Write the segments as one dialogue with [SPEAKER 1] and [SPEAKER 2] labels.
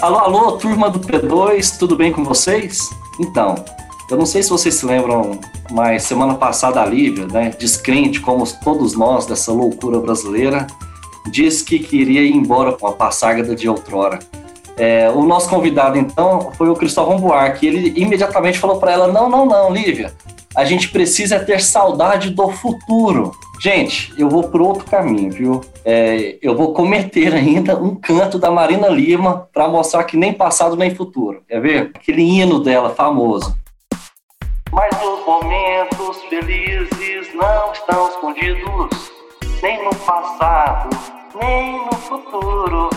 [SPEAKER 1] Alô, alô, turma do P2, tudo bem com vocês? Então, eu não sei se vocês se lembram, mas semana passada a Lívia, né, descrente como todos nós dessa loucura brasileira, disse que queria ir embora com a passagada de outrora. É, o nosso convidado, então, foi o Cristóvão Buarque. Ele imediatamente falou para ela: Não, não, não, Lívia, a gente precisa ter saudade do futuro. Gente, eu vou por outro caminho, viu? É, eu vou cometer ainda um canto da Marina Lima para mostrar que nem passado nem futuro. Quer ver? Aquele hino dela famoso. Mas os momentos felizes não estão escondidos, nem no passado, nem no futuro.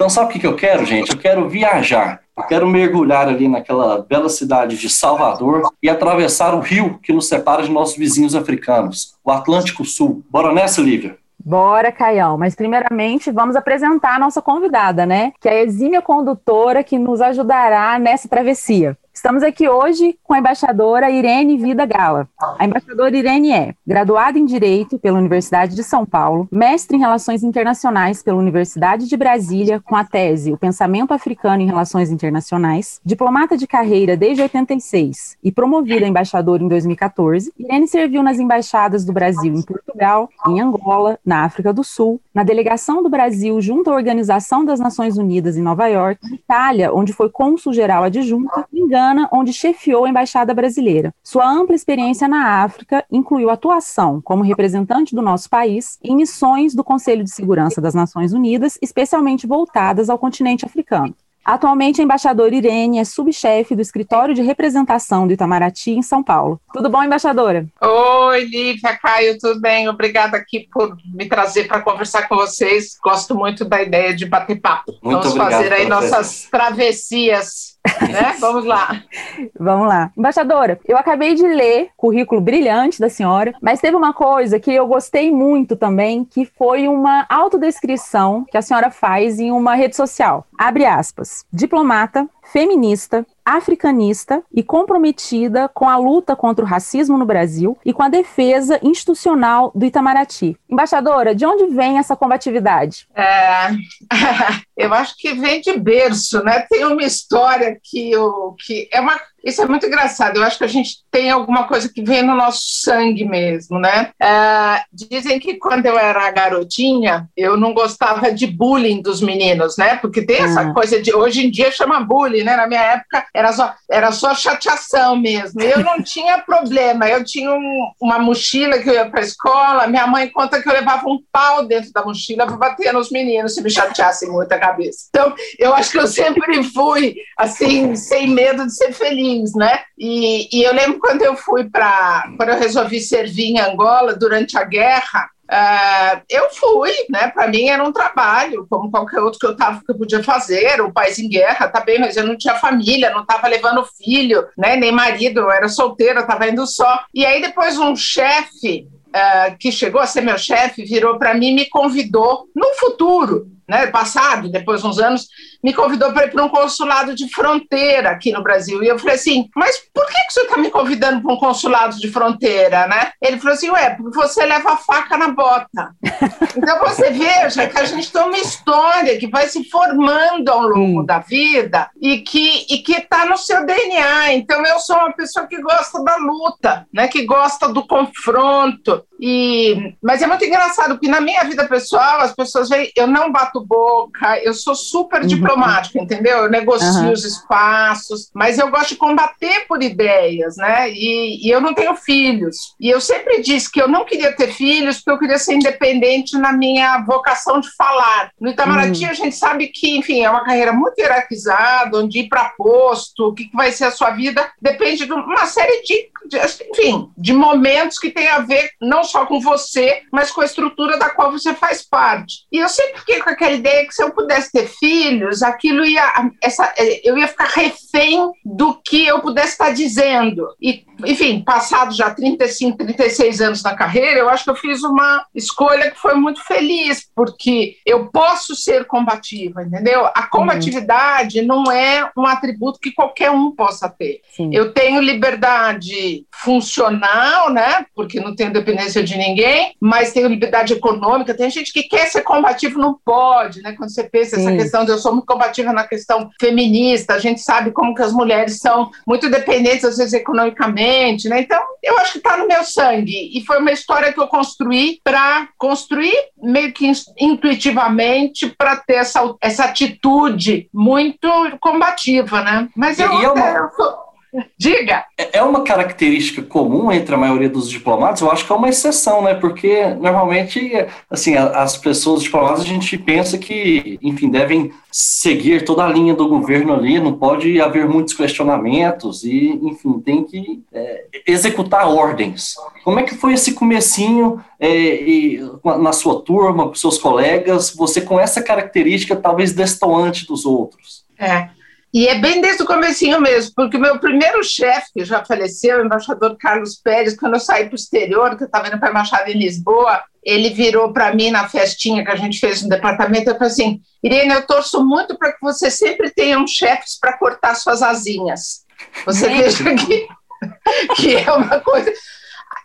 [SPEAKER 1] Então, sabe o que eu quero, gente? Eu quero viajar. Eu quero mergulhar ali naquela bela cidade de Salvador e atravessar o rio que nos separa de nossos vizinhos africanos, o Atlântico Sul. Bora nessa, Lívia?
[SPEAKER 2] Bora, Caião. Mas primeiramente vamos apresentar a nossa convidada, né? Que é a exímia condutora que nos ajudará nessa travessia. Estamos aqui hoje com a embaixadora Irene Vida Gala. A embaixadora Irene é graduada em Direito pela Universidade de São Paulo, mestre em Relações Internacionais pela Universidade de Brasília, com a tese O Pensamento Africano em Relações Internacionais, diplomata de carreira desde 86 e promovida embaixadora em 2014. Irene serviu nas embaixadas do Brasil em Portugal, em Angola, na África do Sul, na delegação do Brasil junto à Organização das Nações Unidas em Nova York, Itália, onde foi cônsul-geral adjunta, em Gana, onde chefiou a embaixada brasileira. Sua ampla experiência na África incluiu atuação como representante do nosso país em missões do Conselho de Segurança das Nações Unidas, especialmente voltadas ao continente africano. Atualmente, a embaixadora Irene é subchefe do escritório de representação do Itamaraty em São Paulo. Tudo bom, embaixadora?
[SPEAKER 3] Oi, Lívia, Caio, tudo bem? Obrigada aqui por me trazer para conversar com vocês. Gosto muito da ideia de bater papo.
[SPEAKER 1] Muito
[SPEAKER 3] Vamos
[SPEAKER 1] obrigado
[SPEAKER 3] fazer aí
[SPEAKER 1] pela
[SPEAKER 3] nossas travessias, né? Vamos lá.
[SPEAKER 2] Vamos lá. Embaixadora, eu acabei de ler currículo brilhante da senhora, mas teve uma coisa que eu gostei muito também, que foi uma autodescrição que a senhora faz em uma rede social. Abre aspas. Diplomata, feminista, africanista e comprometida com a luta contra o racismo no Brasil e com a defesa institucional do Itamaraty. Embaixadora, de onde vem essa combatividade?
[SPEAKER 3] É, eu acho que vem de berço, né? Tem uma história que, eu, que é uma isso é muito engraçado. Eu acho que a gente tem alguma coisa que vem no nosso sangue mesmo, né? É, dizem que quando eu era garotinha, eu não gostava de bullying dos meninos, né? Porque tem essa
[SPEAKER 2] Hum.
[SPEAKER 3] coisa de hoje em dia chama bullying, né? Na minha época era só, era só chateação mesmo. Eu não tinha problema. Eu tinha um- uma mochila que eu ia para a escola. Minha mãe conta que eu levava um pau dentro da mochila para bater nos meninos se me chateassem muito a cabeça. Então, eu acho que eu sempre fui assim, sem medo de ser feliz, né? E, e eu lembro quando eu fui para. Quando eu resolvi servir em Angola durante a guerra. ah, eu fui, né? Para mim era um trabalho, como qualquer outro que eu tava, que eu podia fazer. Um país em guerra, tá bem, mas eu não tinha família, não estava levando filho, né? Nem marido, eu era solteira, estava indo só. E aí depois um chefe ah, que chegou a ser meu chefe virou para mim e me convidou no futuro, né? Passado, depois de uns anos, me convidou para ir para um consulado de fronteira aqui no Brasil. E eu falei assim, mas por que, que você está me convidando para um consulado de fronteira, né? Ele falou assim, ué, porque você leva a faca na bota. Então você veja que a gente tem uma história que vai se formando ao longo
[SPEAKER 2] Hum.
[SPEAKER 3] da vida e que e que está no seu DNA. Então eu sou uma pessoa que gosta da luta, né? Que gosta do confronto. E mas é muito engraçado porque na minha vida pessoal as pessoas veem, eu não bato boca, eu sou super
[SPEAKER 2] Uhum.
[SPEAKER 3] diplomática, entendeu? Eu negocio
[SPEAKER 2] Aham.
[SPEAKER 3] os espaços, mas eu gosto de combater por ideias, né? E, e eu não tenho filhos. E eu sempre disse que eu não queria ter filhos porque eu queria ser independente na minha vocação de falar. No Itamaraty, a gente sabe que, enfim, é uma carreira muito hierarquizada, onde ir para posto, o que que vai ser a sua vida, depende de uma série de, de, enfim, de momentos que tem a ver não só com você, mas com a estrutura da qual você faz parte. E eu sempre fiquei com aquela ideia que se eu pudesse ter filhos, aquilo ia, essa, eu ia ficar refém do que eu pudesse estar dizendo. E, enfim, passado já 35, 36 anos na carreira, eu acho que eu fiz uma escolha que foi muito feliz, porque eu posso ser combativa, entendeu? A combatividade não é um atributo que qualquer um possa ter.
[SPEAKER 2] Sim.
[SPEAKER 3] Eu tenho liberdade funcional, né? Porque não tenho dependência de ninguém, mas tenho liberdade econômica. Tem gente que quer ser combativo, não pode pode, né? Quando você pensa Sim. essa questão de eu sou muito combativa na questão feminista, a gente sabe como que as mulheres são muito dependentes, às vezes, economicamente, né? Então, eu acho que está no meu sangue. E foi uma história que eu construí para construir meio que intuitivamente para ter essa, essa atitude muito combativa, né?
[SPEAKER 1] Mas eu, e é uma... eu sou
[SPEAKER 3] Diga!
[SPEAKER 1] É, é uma característica comum entre a maioria dos diplomatas, eu acho que é uma exceção, né? Porque normalmente, assim, as pessoas diplomatas a gente pensa que, enfim, devem seguir toda a linha do governo ali, não pode haver muitos questionamentos e, enfim, tem que é, executar ordens. Como é que foi esse comecinho é, e, na sua turma, com seus colegas, você com essa característica talvez destoante dos outros?
[SPEAKER 3] É, e é bem desde o comecinho mesmo, porque o meu primeiro chefe, que já faleceu, o embaixador Carlos Pérez, quando eu saí para o exterior, que eu estava indo para a embaixada em Lisboa, ele virou para mim na festinha que a gente fez no departamento e falou assim, Irene, eu torço muito para que você sempre tenha um chefes para cortar suas asinhas. Você veja que, que é uma coisa...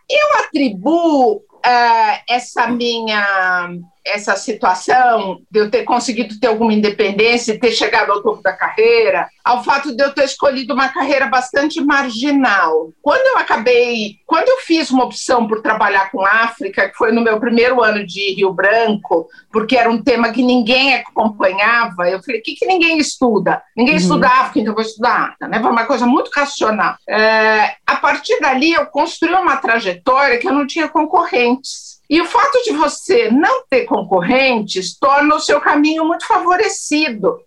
[SPEAKER 3] Eu atribuo uh, essa minha essa situação de eu ter conseguido ter alguma independência e ter chegado ao topo da carreira, ao fato de eu ter escolhido uma carreira bastante marginal. Quando eu acabei, quando eu fiz uma opção por trabalhar com África, que foi no meu primeiro ano de Rio Branco, porque era um tema que ninguém acompanhava, eu falei: o que, que ninguém estuda? Ninguém uhum. estuda África, então eu vou estudar África, né? Foi uma coisa muito racional. É, a partir dali, eu construí uma trajetória que eu não tinha concorrentes. E o fato de você não ter concorrentes torna o seu caminho muito favorecido.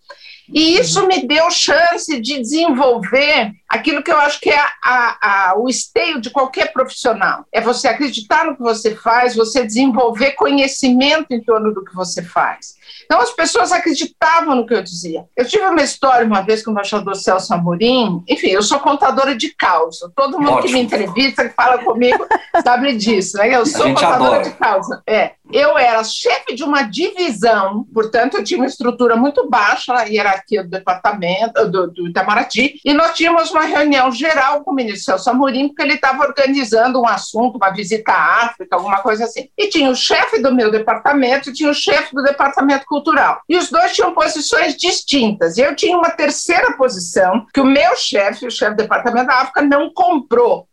[SPEAKER 3] E isso me deu chance de desenvolver aquilo que eu acho que é a, a, o esteio de qualquer profissional. É você acreditar no que você faz, você desenvolver conhecimento em torno do que você faz. Então, as pessoas acreditavam no que eu dizia. Eu tive uma história uma vez com o embaixador Celso Amorim. Enfim, eu sou contadora de causa. Todo mundo Ótimo. que me entrevista, que fala comigo, sabe disso. Né? Eu sou contadora adora. de causa. É. Eu era chefe de uma divisão, portanto, eu tinha uma estrutura muito baixa na hierarquia do departamento, do, do Itamaraty, e nós tínhamos uma reunião geral com o ministro Celso Amorim, porque ele estava organizando um assunto, uma visita à África, alguma coisa assim. E tinha o chefe do meu departamento e tinha o chefe do departamento cultural. E os dois tinham posições distintas. E eu tinha uma terceira posição que o meu chefe, o chefe do departamento da África, não comprou.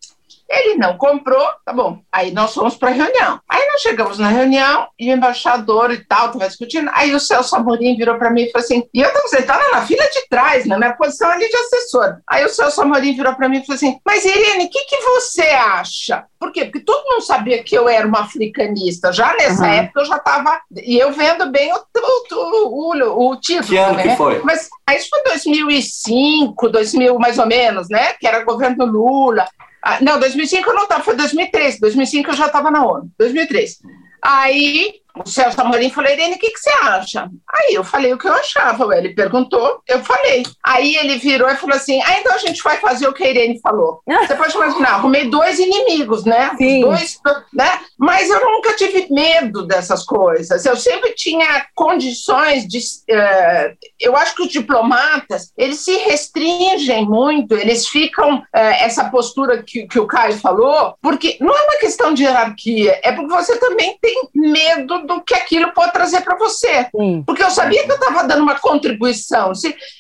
[SPEAKER 3] Ele não comprou, tá bom. Aí nós fomos para a reunião. Aí nós chegamos na reunião e o embaixador e tal, estava discutindo. Aí o Celso Amorim virou para mim e falou assim: e eu estava sentada na fila de trás, na minha posição ali de assessor. Aí o Celso Amorim virou para mim e falou assim: mas Irene, o que, que você acha? Por quê? Porque todo mundo sabia que eu era uma africanista. Já nessa uhum. época eu já estava. E eu vendo bem o, o, o, o título.
[SPEAKER 1] Que ano né? que foi?
[SPEAKER 3] Mas isso foi 2005, 2000 mais ou menos, né? Que era governo Lula. Ah, não, 2005 eu não estava, foi 2003. 2005 eu já estava na ONU. 2003. Aí o Celso Amorim falou, Irene, o que, que você acha? Aí eu falei o que eu achava. Ele perguntou, eu falei. Aí ele virou e falou assim: ah, então a gente vai fazer o que a Irene falou. Você pode imaginar, arrumei dois inimigos, né?
[SPEAKER 2] Sim.
[SPEAKER 3] Dois, né? Mas eu nunca tive medo dessas coisas. Eu sempre tinha condições de. Uh, eu acho que os diplomatas, eles se restringem muito, eles ficam. Uh, essa postura que, que o Caio falou, porque não é uma questão de hierarquia, é porque você também tem medo do que aquilo pode trazer para você. Sim. Porque eu sabia que eu estava dando uma contribuição.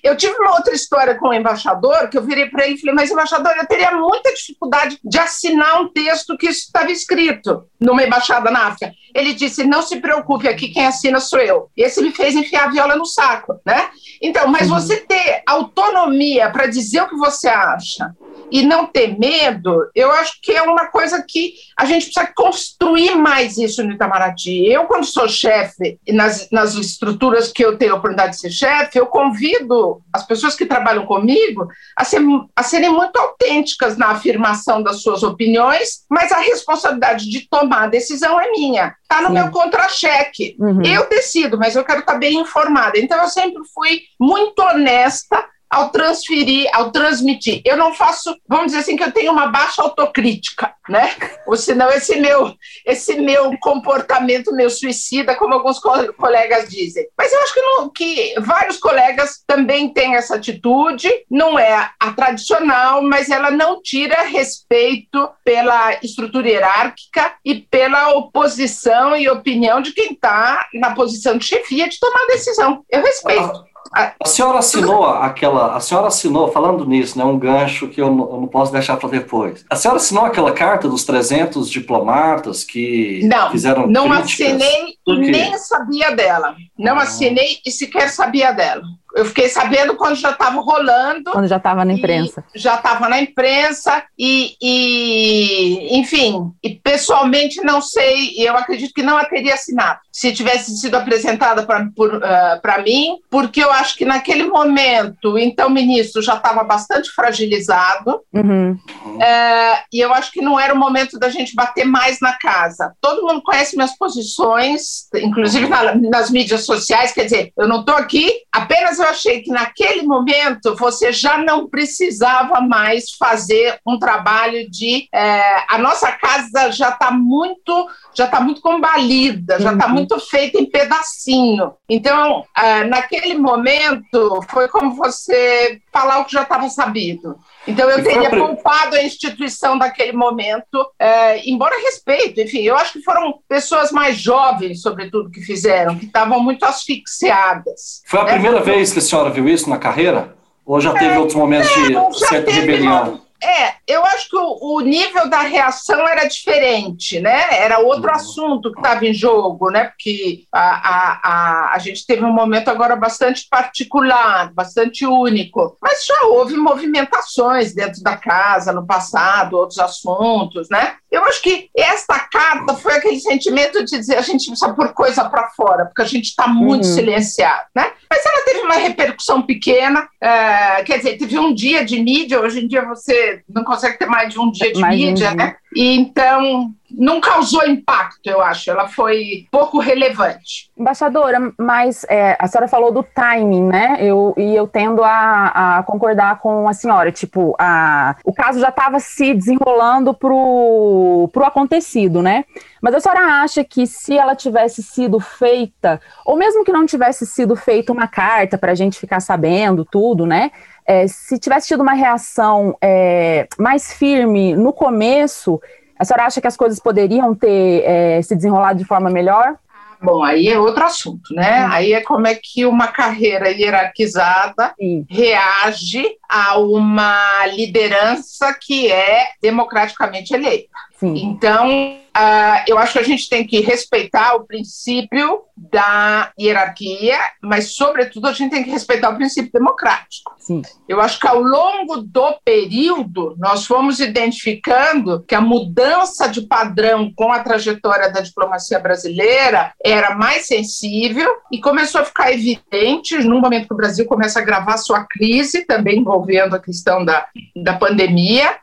[SPEAKER 3] Eu tive uma outra história com o embaixador, que eu virei para ele e falei, mas embaixador, eu teria muita dificuldade de assinar um texto que estava escrito numa embaixada na África. Ele disse, não se preocupe, aqui quem assina sou eu. Esse me fez enfiar a viola no saco, né? Então, mas uhum. você ter autonomia para dizer o que você acha, e não ter medo, eu acho que é uma coisa que a gente precisa construir mais isso no Itamaraty. Eu, quando sou chefe, nas, nas estruturas que eu tenho a oportunidade de ser chefe, eu convido as pessoas que trabalham comigo a, ser, a serem muito autênticas na afirmação das suas opiniões, mas a responsabilidade de tomar a decisão é minha. Está no Sim. meu contra-cheque. Uhum. Eu decido, mas eu quero estar bem informada. Então, eu sempre fui muito honesta ao transferir, ao transmitir. Eu não faço, vamos dizer assim, que eu tenho uma baixa autocrítica, né? Ou senão esse meu, esse meu comportamento meu suicida, como alguns co colegas dizem. Mas eu acho que, não, que vários colegas também têm essa atitude, não é a tradicional, mas ela não tira respeito pela estrutura hierárquica e pela oposição e opinião de quem está na posição de chefia de tomar decisão. Eu respeito.
[SPEAKER 1] A senhora assinou aquela, a senhora assinou, falando nisso, né, um gancho que eu não, eu não posso deixar para depois. A senhora assinou aquela carta dos 300 diplomatas que
[SPEAKER 3] não,
[SPEAKER 1] fizeram
[SPEAKER 3] Não, não assinei, nem sabia dela. Não ah. assinei e sequer sabia dela. Eu fiquei sabendo quando já estava rolando.
[SPEAKER 2] Quando já estava na imprensa.
[SPEAKER 3] Já estava na imprensa e, e, enfim, e pessoalmente não sei, eu acredito que não a teria assinado se tivesse sido apresentada para uh, mim, porque eu acho que naquele momento, o então ministro já estava bastante fragilizado, uhum. uh, e eu acho que não era o momento da gente bater mais na casa. Todo mundo conhece minhas posições, inclusive na, nas mídias sociais, quer dizer, eu não estou aqui apenas eu achei que naquele momento você já não precisava mais fazer um trabalho de. É, a nossa casa já está muito, já está muito combalida, já está uhum. muito feita em pedacinho. Então, é, naquele momento, foi como você falar o que já estava sabido. Então, eu teria poupado a instituição daquele momento, é, embora respeito, enfim, eu acho que foram pessoas mais jovens, sobretudo, que fizeram, que estavam muito asfixiadas.
[SPEAKER 1] Foi a né? primeira vez que a senhora viu isso na carreira? Ou já teve é, outros momentos de certa rebelião?
[SPEAKER 3] É, eu acho que o, o, nível da reação era diferente, né? Era outro uhum. assunto que estava em jogo, né? Porque a, a, a, a gente teve um momento agora bastante particular, bastante único. Mas já houve movimentações dentro da casa no passado, outros assuntos, né? Eu acho que esta carta foi aquele sentimento de dizer a gente precisa pôr coisa para fora, porque a gente está muito uhum. silenciado, né? Mas ela teve uma repercussão pequena, é, quer dizer, teve um dia de mídia, hoje em dia você não consegue ter mais de um dia de mais mídia, um dia. né? E então não causou impacto, eu acho. Ela foi pouco relevante.
[SPEAKER 2] Embaixadora, mas é, a senhora falou do timing, né? Eu, e eu tendo a, a concordar com a senhora. Tipo, a, o caso já estava se desenrolando pro, pro acontecido, né? Mas a senhora acha que se ela tivesse sido feita, ou mesmo que não tivesse sido feita uma carta para a gente ficar sabendo tudo, né? É, se tivesse tido uma reação é, mais firme no começo, a senhora acha que as coisas poderiam ter é, se desenrolado de forma melhor?
[SPEAKER 3] Bom, aí é outro assunto, né? Hum. Aí é como é que uma carreira hierarquizada Sim. reage a uma liderança que é democraticamente eleita. Sim. Então, uh, eu acho que a gente tem que respeitar o princípio da hierarquia, mas, sobretudo, a gente tem que respeitar o princípio democrático. Sim. Eu acho que ao longo do período, nós fomos identificando que a mudança de padrão com a trajetória da diplomacia brasileira era mais sensível e começou a ficar evidente no momento que o Brasil começa a agravar sua crise, também envolvendo a questão da, da pandemia,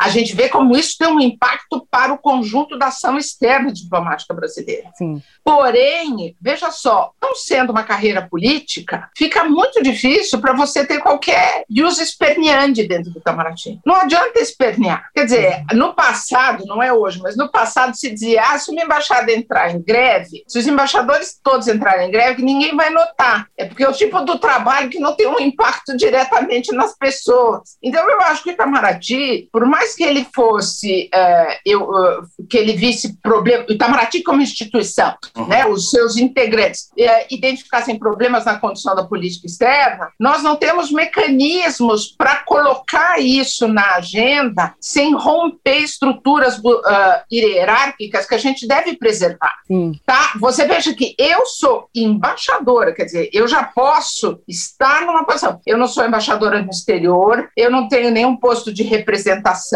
[SPEAKER 3] a gente vê como isso tem um impacto para o conjunto da ação externa diplomática brasileira. Sim. Porém, veja só, não sendo uma carreira política, fica muito difícil para você ter qualquer use esperneante dentro do Itamaraty. Não adianta espernear. Quer dizer, no passado, não é hoje, mas no passado se dizia, ah, se uma embaixada entrar em greve, se os embaixadores todos entrarem em greve, ninguém vai notar. É porque é o tipo do trabalho que não tem um impacto diretamente nas pessoas. Então, eu acho que o Itamaraty, por mais que ele fosse, uh, eu, uh, que ele visse problema, o Itamaraty como instituição, uhum. né, os seus integrantes uh, identificassem problemas na condição da política externa, nós não temos mecanismos para colocar isso na agenda sem romper estruturas hierárquicas que a gente deve preservar. Tá? Você veja que eu sou embaixadora, quer dizer, eu já posso estar numa posição. Eu não sou embaixadora no exterior, eu não tenho nenhum posto de representação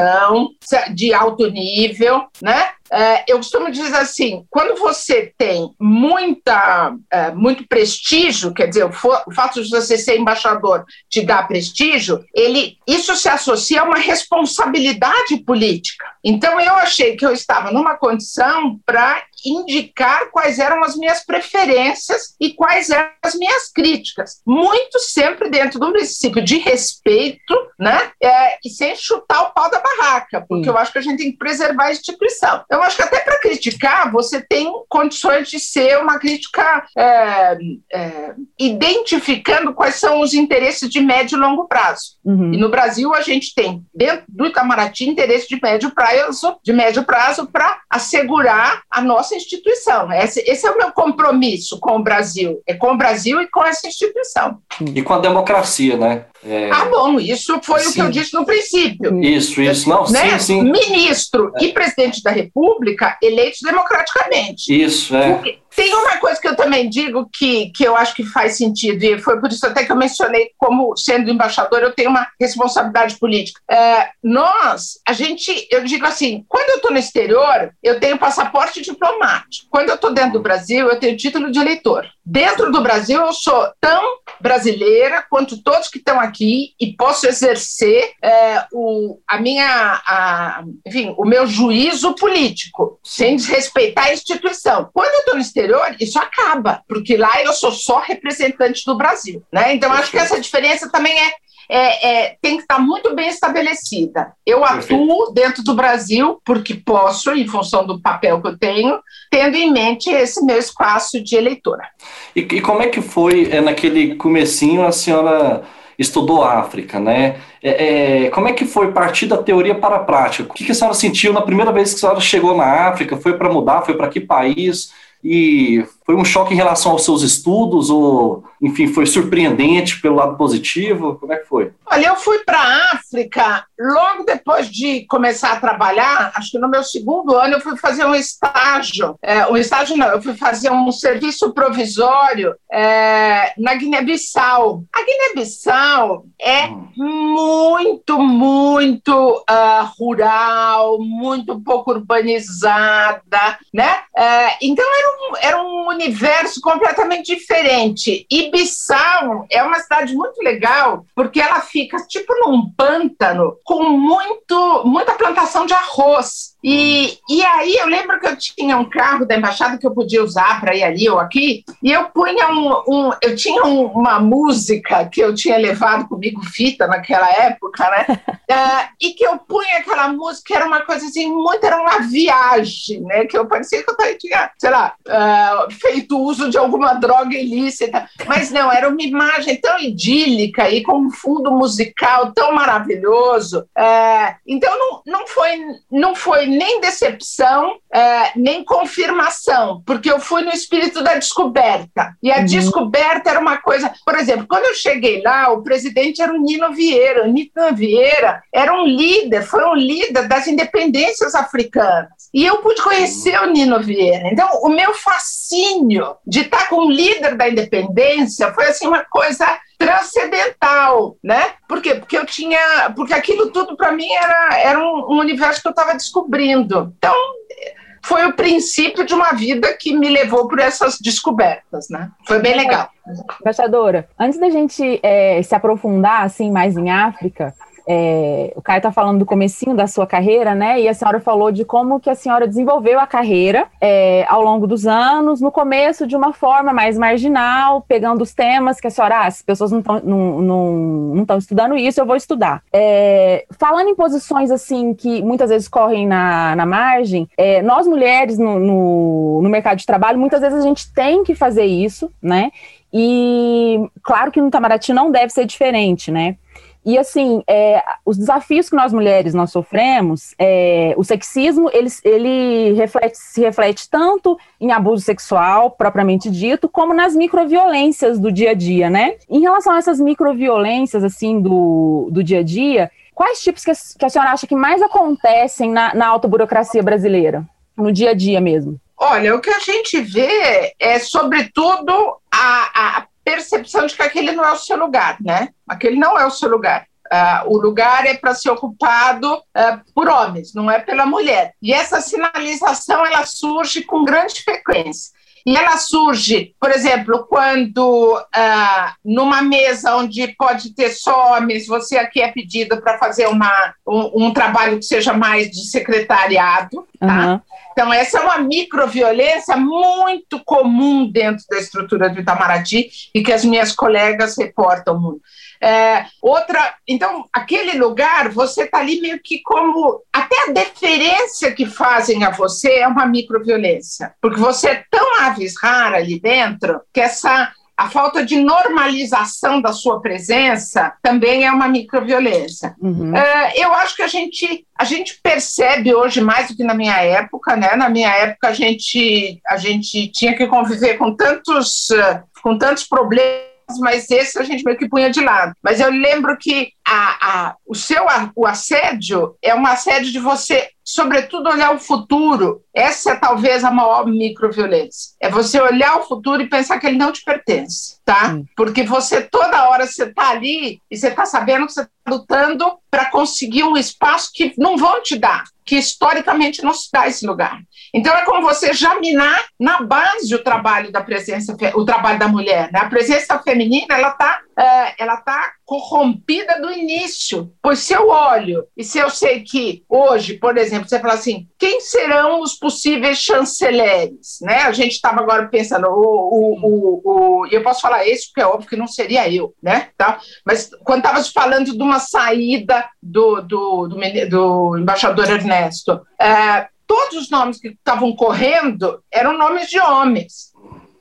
[SPEAKER 3] de alto nível, né? É, eu costumo dizer assim: quando você tem muita, é, muito prestígio, quer dizer, o, fato de você ser embaixador te dá prestígio, ele, isso se associa a uma responsabilidade política. Então, eu achei que eu estava numa condição para indicar quais eram as minhas preferências e quais eram as minhas críticas. Muito sempre dentro do princípio de respeito, né? É, e sem chutar o pau da barraca, porque Sim. eu acho que a gente tem que preservar a instituição. Eu acho que até para criticar, você tem condições de ser uma crítica é, é, identificando quais são os interesses de médio e longo prazo. Uhum. E no Brasil, a gente tem, dentro do Itamaraty, interesse de médio prazo, de médio prazo para assegurar a nossa instituição. Esse, esse, é o meu compromisso com o Brasil, é com o Brasil e com essa instituição.
[SPEAKER 1] E com a democracia, né?
[SPEAKER 3] É... Ah, bom, isso foi sim. o que eu disse no princípio.
[SPEAKER 1] Isso, isso, não,
[SPEAKER 3] né?
[SPEAKER 1] sim, sim.
[SPEAKER 3] Ministro é. e presidente da República eleitos democraticamente.
[SPEAKER 1] Isso, é. Porque
[SPEAKER 3] tem uma coisa que eu também digo que, que eu acho que faz sentido, e foi por isso até que eu mencionei como sendo embaixador, eu tenho uma responsabilidade política. É, nós, a gente, eu digo assim, quando eu estou no exterior, eu tenho passaporte diplomático. Quando eu estou dentro do Brasil, eu tenho título de eleitor. Dentro do Brasil, eu sou tão brasileira quanto todos que estão aqui e posso exercer é, o, a minha, a, enfim, o meu juízo político, sem desrespeitar a instituição. Quando eu estou no exterior, isso acaba, porque lá eu sou só representante do Brasil. Né? Então, acho que essa diferença também é, é, é, tem que estar muito bem estabelecida. Eu atuo dentro do Brasil porque posso, em função do papel que eu tenho, tendo em mente esse meu espaço de eleitora.
[SPEAKER 1] E, e como é que foi é, naquele comecinho a senhora estudou África, né? É, é, como é que foi partir da teoria para a prática? O que, que a senhora sentiu na primeira vez que a senhora chegou na África? Foi para mudar? Foi para que país? E foi um choque em relação aos seus estudos ou, enfim, foi surpreendente pelo lado positivo? Como é que foi?
[SPEAKER 3] Olha, eu fui para a África logo depois de começar a trabalhar, acho que no meu segundo ano eu fui fazer um estágio, é, um estágio não, eu fui fazer um serviço provisório é, na Guiné-Bissau. A Guiné-Bissau é hum. muito, muito uh, rural, muito pouco urbanizada, né? É, então era um, era um universo completamente diferente. E Bissau é uma cidade muito legal porque ela fica tipo num pântano com muito, muita plantação de arroz. E, e aí eu lembro que eu tinha um carro da embaixada que eu podia usar para ir ali ou aqui, e eu punha um, um eu tinha um, uma música que eu tinha levado comigo fita naquela época, né? uh, e que eu punha aquela música, era uma coisa assim, muito, era uma viagem, né? Que eu parecia que eu tinha, sei lá, uh, feito uso de alguma droga ilícita, mas não, era uma imagem tão idílica e com um fundo musical tão maravilhoso. Uh, então não, não foi, não foi nem decepção, é, nem confirmação, porque eu fui no espírito da descoberta. E a uhum. descoberta era uma coisa. Por exemplo, quando eu cheguei lá, o presidente era o Nino Vieira. O Nino Vieira era um líder, foi um líder das independências africanas. E eu pude conhecer o Nino Vieira. Então, o meu fascínio de estar com o líder da independência foi assim uma coisa transcendental, né? Por quê? Porque eu tinha, porque aquilo tudo para mim era, era um, um universo que eu estava descobrindo. Então, foi o princípio de uma vida que me levou por essas descobertas, né? Foi bem legal.
[SPEAKER 2] Embaixadora, antes da gente é, se aprofundar assim mais em África, é, o Caio está falando do comecinho da sua carreira, né? E a senhora falou de como que a senhora desenvolveu a carreira é, ao longo dos anos, no começo de uma forma mais marginal, pegando os temas que a senhora, ah, as pessoas não estão não, não, não estudando isso, eu vou estudar. É, falando em posições assim que muitas vezes correm na, na margem, é, nós mulheres no, no, no mercado de trabalho, muitas vezes a gente tem que fazer isso, né? E claro que no Itamaraty não deve ser diferente, né? E assim, é, os desafios que nós mulheres nós sofremos, é, o sexismo ele, ele reflete, se reflete tanto em abuso sexual propriamente dito, como nas microviolências do dia a dia, né? Em relação a essas microviolências assim do, do dia a dia, quais tipos que a, que a senhora acha que mais acontecem na, na autoburocracia brasileira, no dia a dia mesmo?
[SPEAKER 3] Olha, o que a gente vê é, sobretudo, a, a percepção de que aquele não é o seu lugar, né? Aquele não é o seu lugar. Uh, o lugar é para ser ocupado uh, por homens, não é pela mulher. E essa sinalização ela surge com grande frequência. E ela surge, por exemplo, quando uh, numa mesa onde pode ter só homens, você aqui é pedido para fazer uma, um, um, trabalho que seja mais de secretariado, tá? Uhum. Então, essa é uma microviolência muito comum dentro da estrutura do Itamaraty e que as minhas colegas reportam muito. É, outra, então, aquele lugar, você está ali meio que como. Até a deferência que fazem a você é uma microviolência, porque você é tão aves rara ali dentro que essa a falta de normalização da sua presença também é uma microviolência. Uhum. Uh, eu acho que a gente, a gente percebe hoje mais do que na minha época, né? Na minha época a gente, a gente tinha que conviver com tantos, com tantos problemas mas esse a gente meio que punha de lado. Mas eu lembro que a, a, o seu o assédio é um assédio de você, sobretudo, olhar o futuro. Essa é talvez a maior microviolência. É você olhar o futuro e pensar que ele não te pertence, tá? Hum. Porque você toda hora você está ali e você está sabendo que você está lutando para conseguir um espaço que não vão te dar que historicamente não se dá esse lugar. Então é como você já minar na base o trabalho da presença, o trabalho da mulher. Né? A presença feminina ela está é, ela tá corrompida do início. Pois se eu olho e se eu sei que hoje, por exemplo, você fala assim, quem serão os possíveis chanceleres? Né? A gente estava agora pensando, o, o, o, eu posso falar esse porque é óbvio que não seria eu, né? Tá? Mas quando estava falando de uma saída do, do, do, do embaixador Ernesto, é, todos os nomes que estavam correndo eram nomes de homens.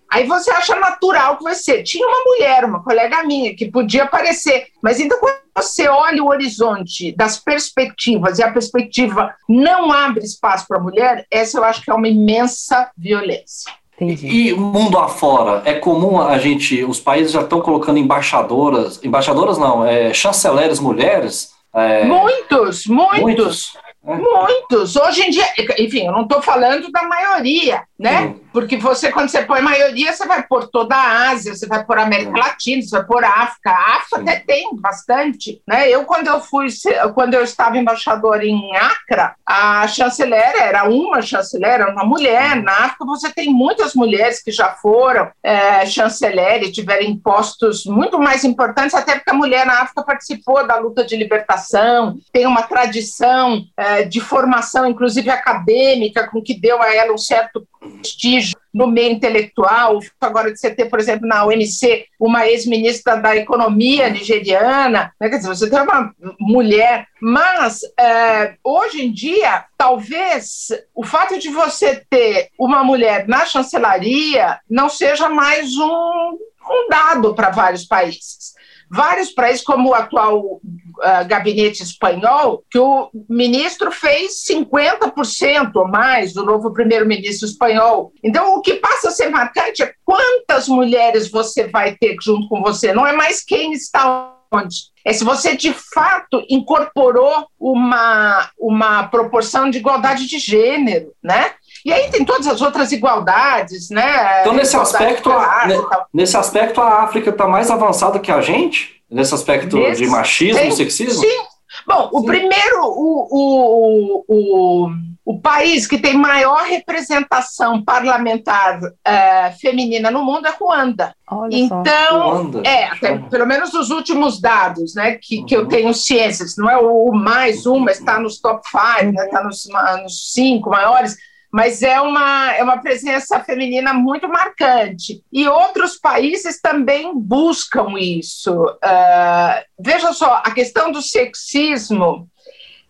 [SPEAKER 3] Aí você acha natural que vai ser. Tinha uma mulher, uma colega minha, que podia aparecer. Mas então, quando você olha o horizonte das perspectivas e a perspectiva não abre espaço para a mulher, essa eu acho que é uma imensa violência.
[SPEAKER 1] Entendi. E mundo afora, é comum a gente, os países já estão colocando embaixadoras, embaixadoras não, é, chanceleres mulheres?
[SPEAKER 3] É, muitos, muitos. muitos. Muitos. Hoje em dia, enfim, eu não estou falando da maioria, né? Sim. Porque você, quando você põe maioria, você vai por toda a Ásia, você vai por América Sim. Latina, você vai por África. A África Sim. até tem bastante, né? Eu, quando eu fui, quando eu estava embaixador em Acre, a chanceler era uma chanceler, uma mulher. Na África, você tem muitas mulheres que já foram é, chanceler e tiveram postos muito mais importantes, até porque a mulher na África participou da luta de libertação, tem uma tradição. É, de formação, inclusive acadêmica, com que deu a ela um certo prestígio no meio intelectual. Agora de você ter, por exemplo, na OMC, uma ex-ministra da Economia nigeriana, né? quer dizer, você tem uma mulher. Mas, é, hoje em dia, talvez o fato de você ter uma mulher na chancelaria não seja mais um, um dado para vários países. Vários países, como o atual uh, gabinete espanhol, que o ministro fez 50% ou mais, o novo primeiro-ministro espanhol. Então, o que passa a ser marcante é quantas mulheres você vai ter junto com você, não é mais quem está onde. É se você de fato incorporou uma, uma proporção de igualdade de gênero, né? E aí tem todas as outras igualdades, né?
[SPEAKER 1] Então, nesse aspecto, a, nesse aspecto, a África está mais avançada que a gente? Nesse aspecto nesse, de machismo e sexismo?
[SPEAKER 3] Sim. Bom, o primeiro, o, o, o, o, país que tem maior representação parlamentar é, feminina no mundo é Ruanda. Olha então, Ruanda. é, até, pelo menos os últimos dados, né, que, uhum. que eu uhum. tenho ciências, não é o mais um, mas está nos top five, está né, tá nos, nos cinco maiores mas é uma, é uma presença feminina muito marcante. E outros países também buscam isso. Uh, veja só, a questão do sexismo,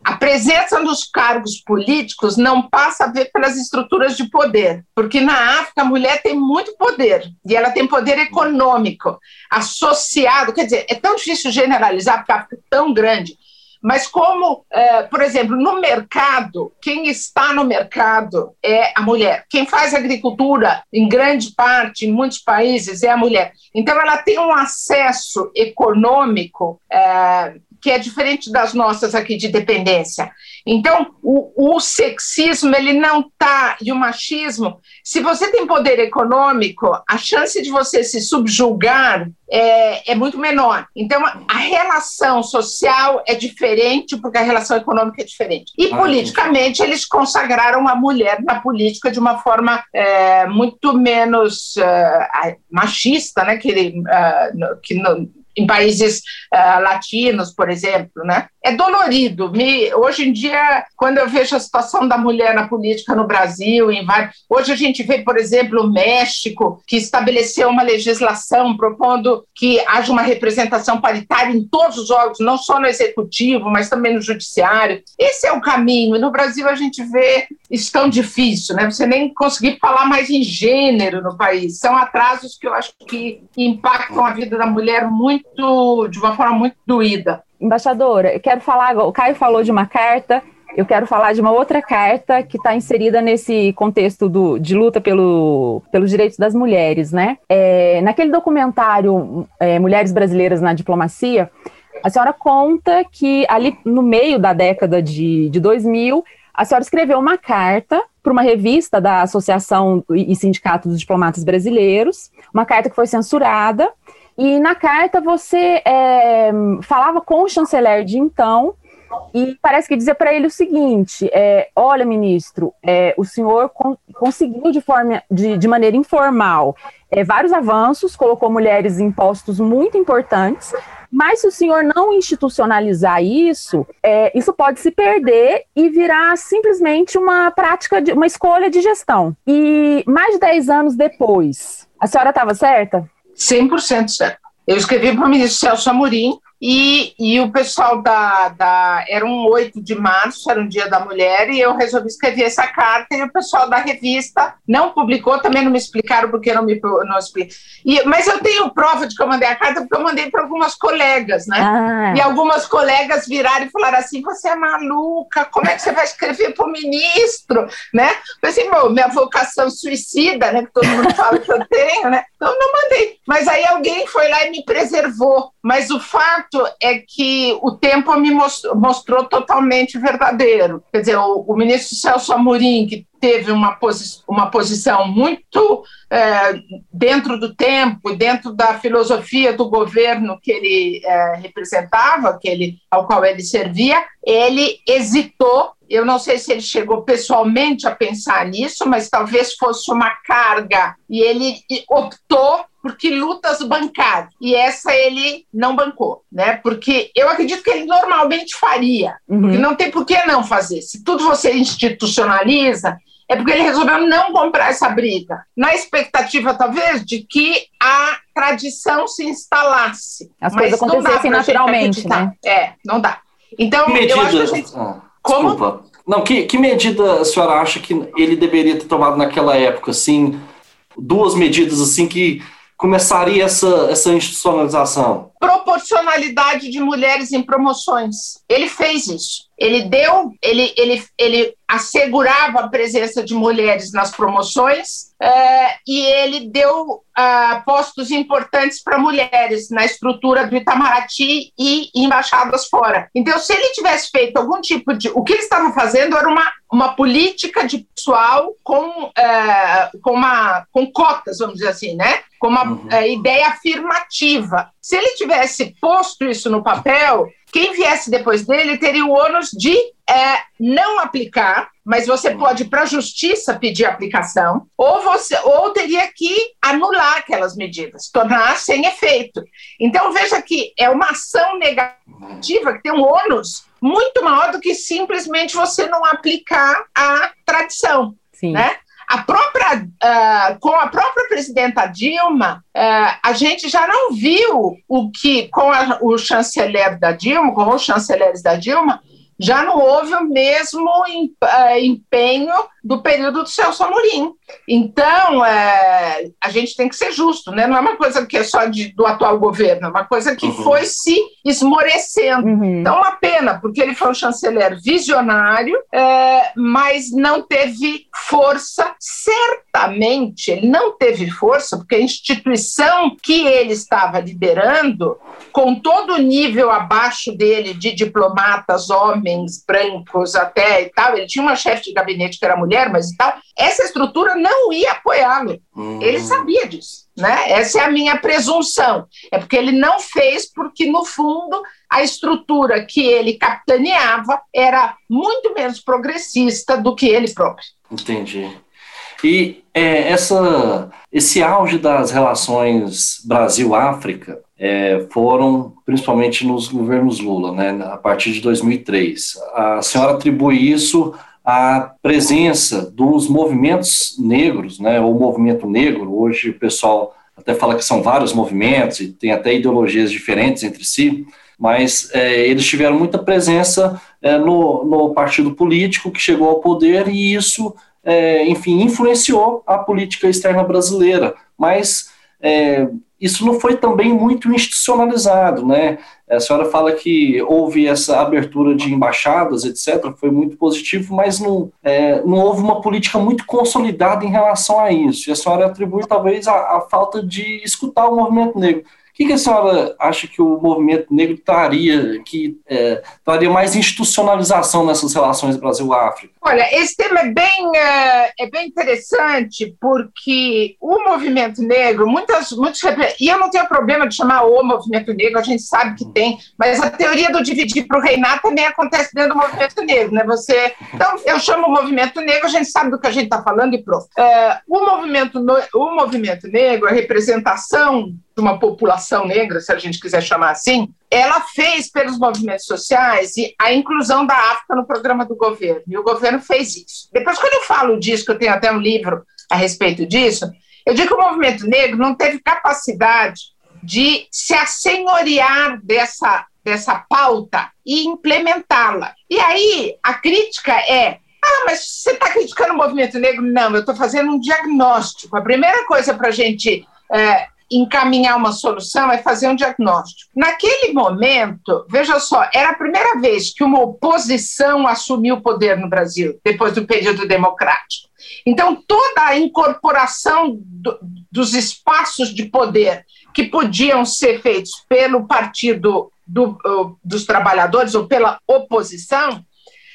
[SPEAKER 3] a presença nos cargos políticos não passa a ver pelas estruturas de poder, porque na África a mulher tem muito poder, e ela tem poder econômico associado, quer dizer, é tão difícil generalizar, porque a África é tão grande, mas como, é, por exemplo, no mercado, quem está no mercado é a mulher. Quem faz agricultura, em grande parte, em muitos países, é a mulher. Então, ela tem um acesso econômico é, que é diferente das nossas aqui de dependência. Então, o, o sexismo, ele não está, e o machismo, se você tem poder econômico, a chance de você se subjugar é, é, muito menor. Então, a relação social é diferente, porque a relação econômica é diferente. E, ah, politicamente, eles consagraram a mulher na política de uma forma é, muito menos uh, machista, né, que, uh, que no, em países uh, latinos, por exemplo, né? É dolorido. Me, hoje em dia, quando eu vejo a situação da mulher na política no Brasil, em vários, hoje a gente vê, por exemplo, o México, que estabeleceu uma legislação propondo que haja uma representação paritária em todos os órgãos, não só no executivo, mas também no judiciário. Esse é o caminho. No Brasil a gente vê isso tão difícil, né? Você nem conseguir falar mais em gênero no país. São atrasos que eu acho que impactam a vida da mulher muito muito, de uma forma muito doída.
[SPEAKER 2] Embaixadora, eu quero falar, o Caio falou de uma carta, eu quero falar de uma outra carta que está inserida nesse contexto do, de luta pelo, pelos direitos das mulheres, né? É, naquele documentário é, Mulheres Brasileiras na Diplomacia, a senhora conta que ali no meio da década de, de 2000, a senhora escreveu uma carta para uma revista da Associação e Sindicato dos Diplomatas Brasileiros, uma carta que foi censurada, e na carta você é, falava com o chanceler de então e parece que dizia para ele o seguinte: é, olha, ministro, é, o senhor con conseguiu de, forma, de, de maneira informal é, vários avanços, colocou mulheres em postos muito importantes, mas se o senhor não institucionalizar isso, é, isso pode se perder e virar simplesmente uma prática, de, uma escolha de gestão. E mais de 10 anos depois, a senhora estava certa?
[SPEAKER 3] 100% certo. Eu escrevi para o ministro Celso Amorim, e, e o pessoal da, da. Era um 8 de março, era um dia da mulher, e eu resolvi escrever essa carta, e o pessoal da revista não publicou, também não me explicaram porque não me não explico. E, mas eu tenho prova de que eu mandei a carta, porque eu mandei para algumas colegas, né? Ah. E algumas colegas viraram e falaram assim: você é maluca, como é que você vai escrever para o ministro? Né? Eu assim, minha vocação suicida, né? Que todo mundo fala que eu tenho, né? Então não mandei. Mas aí alguém foi lá e me preservou. Mas o fato é que o tempo me mostrou, mostrou totalmente verdadeiro. Quer dizer, o, o ministro Celso Amorim, que teve uma, posi uma posição muito é, dentro do tempo, dentro da filosofia do governo que ele é, representava, que ele, ao qual ele servia, ele hesitou. Eu não sei se ele chegou pessoalmente a pensar nisso, mas talvez fosse uma carga, e ele optou porque lutas bancar. E essa ele não bancou, né? Porque eu acredito que ele normalmente faria, uhum. porque não tem por que não fazer. Se tudo você institucionaliza, é porque ele resolveu não comprar essa briga, na expectativa, talvez, de que a tradição se instalasse.
[SPEAKER 2] As Mas coisas acontecessem naturalmente, né?
[SPEAKER 3] É, não dá. Então, eu acho que a gente...
[SPEAKER 1] Desculpa. Não, que, que medida a senhora acha que ele deveria ter tomado naquela época, assim, duas medidas, assim, que começaria essa, essa institucionalização?
[SPEAKER 3] Proporcionalidade de mulheres em promoções. Ele fez isso. Ele deu, ele, ele, ele assegurava a presença de mulheres nas promoções é, e ele deu uh, postos importantes para mulheres na estrutura do Itamaraty e embaixadas fora. Então, se ele tivesse feito algum tipo de. O que ele estava fazendo era uma, uma política de pessoal com, uh, com, uma, com cotas, vamos dizer assim, né? Com uma uhum. uh, ideia afirmativa. Se ele tivesse posto isso no papel, quem viesse depois dele teria o ônus de é, não aplicar, mas você pode ir para a justiça pedir aplicação, ou você ou teria que anular aquelas medidas, tornar sem efeito. Então veja que é uma ação negativa que tem um ônus muito maior do que simplesmente você não aplicar a tradição, Sim. né? A própria, uh, com a própria presidenta Dilma, uh, a gente já não viu o que, com a, o chanceler da Dilma, com os chanceleres da Dilma, já não houve o mesmo uh, empenho do período do Celso Amorim. Então, é, a gente tem que ser justo, né? não é uma coisa que é só de, do atual governo, é uma coisa que uhum. foi se esmorecendo. Uhum. Então, uma pena, porque ele foi um chanceler visionário, é, mas não teve força, certamente ele não teve força, porque a instituição que ele estava liderando, com todo o nível abaixo dele de diplomatas, homens, brancos até e tal, ele tinha uma chefe de gabinete que era mulher, mas e tal, essa estrutura não ia apoiá-lo. Uhum. Ele sabia disso. Né? Essa é a minha presunção. É porque ele não fez, porque, no fundo, a estrutura que ele capitaneava era muito menos progressista do que ele próprio.
[SPEAKER 1] Entendi. E é, essa, esse auge das relações Brasil-África é, foram principalmente nos governos Lula, né, a partir de 2003. A senhora atribui isso à presença dos movimentos negros, né, o movimento negro, hoje o pessoal até fala que são vários movimentos e tem até ideologias diferentes entre si, mas é, eles tiveram muita presença é, no, no partido político que chegou ao poder e isso é, enfim, influenciou a política externa brasileira, mas é, isso não foi também muito institucionalizado, né? A senhora fala que houve essa abertura de embaixadas, etc., foi muito positivo, mas não, é, não houve uma política muito consolidada em relação a isso. E a senhora atribui talvez a, a falta de escutar o movimento negro que, que a senhora acha que o movimento negro traria, que é, traria mais institucionalização nessas relações Brasil-África?
[SPEAKER 3] Olha, esse tema é bem, é, é, bem interessante porque o movimento negro, muitas, muitos, e eu não tenho problema de chamar o movimento negro, a gente sabe que tem, mas a teoria do dividir para o reinar também acontece dentro do movimento negro, né? Você, então, eu chamo o movimento negro, a gente sabe do que a gente está falando e pronto. É, o, movimento, o movimento negro, a representação uma população negra, se a gente quiser chamar assim, ela fez pelos movimentos sociais a inclusão da África no programa do governo, e o governo fez isso. Depois, quando eu falo disso, que eu tenho até um livro a respeito disso, eu digo que o movimento negro não teve capacidade de se assenhorear dessa, dessa pauta e implementá-la. E aí, a crítica é ah, mas você está criticando o movimento negro? Não, eu estou fazendo um diagnóstico. A primeira coisa para a gente é, encaminhar uma solução é fazer um diagnóstico. Naquele momento, veja só, era a primeira vez que uma oposição assumiu o poder no Brasil, depois do período democrático. Então, toda a incorporação do, dos espaços de poder que podiam ser feitos pelo Partido do, dos Trabalhadores ou pela oposição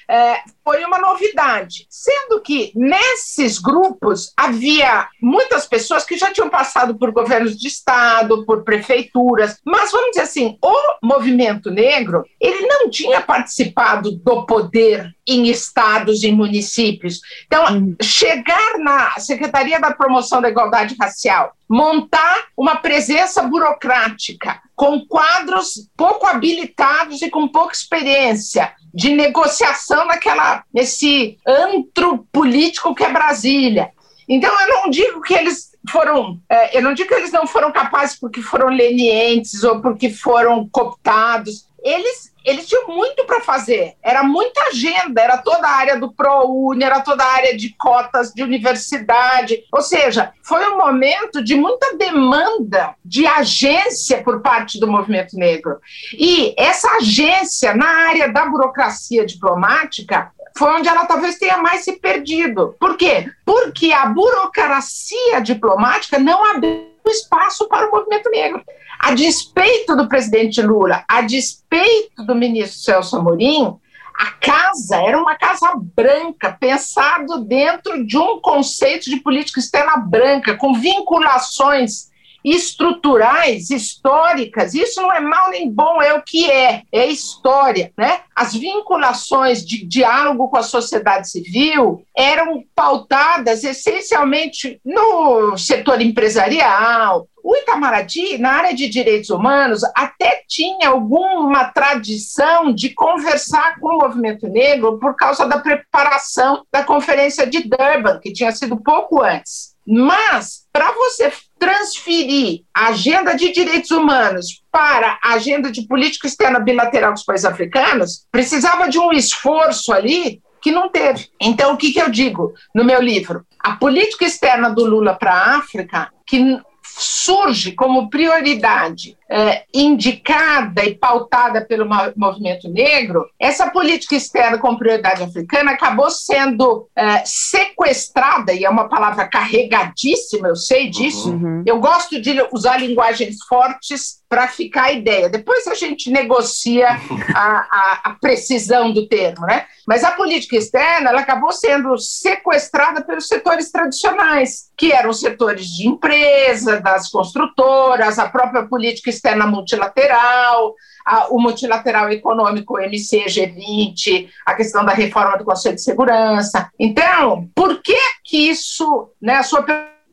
[SPEAKER 3] é, foi uma novidade, sendo que nesses grupos havia muitas pessoas que já tinham passado por governos de estado, por prefeituras, mas vamos dizer assim, o movimento negro ele não tinha participado do poder em estados e municípios. Então, uhum. chegar na Secretaria da Promoção da Igualdade Racial, montar uma presença burocrática com quadros pouco habilitados e com pouca experiência de negociação naquela nesse antro político que é Brasília. Então eu não digo que eles foram, é, eu não digo que eles não foram capazes porque foram lenientes ou porque foram cooptados. Eles eles tinham muito para fazer, era muita agenda, era toda a área do ProUni, era toda a área de cotas de universidade, ou seja, foi um momento de muita demanda de agência por parte do movimento negro. E essa agência na área da burocracia diplomática foi onde ela talvez tenha mais se perdido. Por quê? Porque a burocracia diplomática não abriu espaço para o movimento negro. A despeito do presidente Lula, a despeito do ministro Celso Amorim, a casa era uma casa branca, pensado dentro de um conceito de política externa branca, com vinculações estruturais, históricas, isso não é mal nem bom, é o que é, é história, né? As vinculações de diálogo com a sociedade civil eram pautadas essencialmente no setor empresarial. O Itamaraty, na área de direitos humanos, até tinha alguma tradição de conversar com o movimento negro por causa da preparação da Conferência de Durban, que tinha sido pouco antes. Mas, para você transferir a agenda de direitos humanos para a agenda de política externa bilateral com os países africanos, precisava de um esforço ali que não teve. Então, o que, que eu digo no meu livro? A política externa do Lula para a África, que surge como prioridade é, indicada e pautada pelo movimento negro, essa política externa com prioridade africana acabou sendo é, sequestrada, e é uma palavra carregadíssima, eu sei disso. Uhum. Eu gosto de usar linguagens fortes para ficar a ideia. Depois a gente negocia a, a, a, precisão do termo, né? Mas a política externa ela acabou sendo sequestrada pelos setores tradicionais, que eram os setores de empresa, das construtoras, a própria política externa multilateral, a, o multilateral econômico, o MC, G20, a questão da reforma do Conselho de Segurança. Então, por que que isso, né, a sua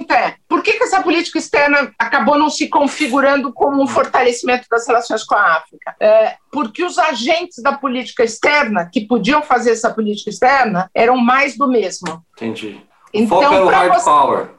[SPEAKER 3] é, por que, que essa política externa acabou não se configurando como um fortalecimento das relações com a África? É, porque os agentes da política externa que podiam fazer essa política externa eram mais do mesmo.
[SPEAKER 1] Entendi. Então, foco era o hard você... power.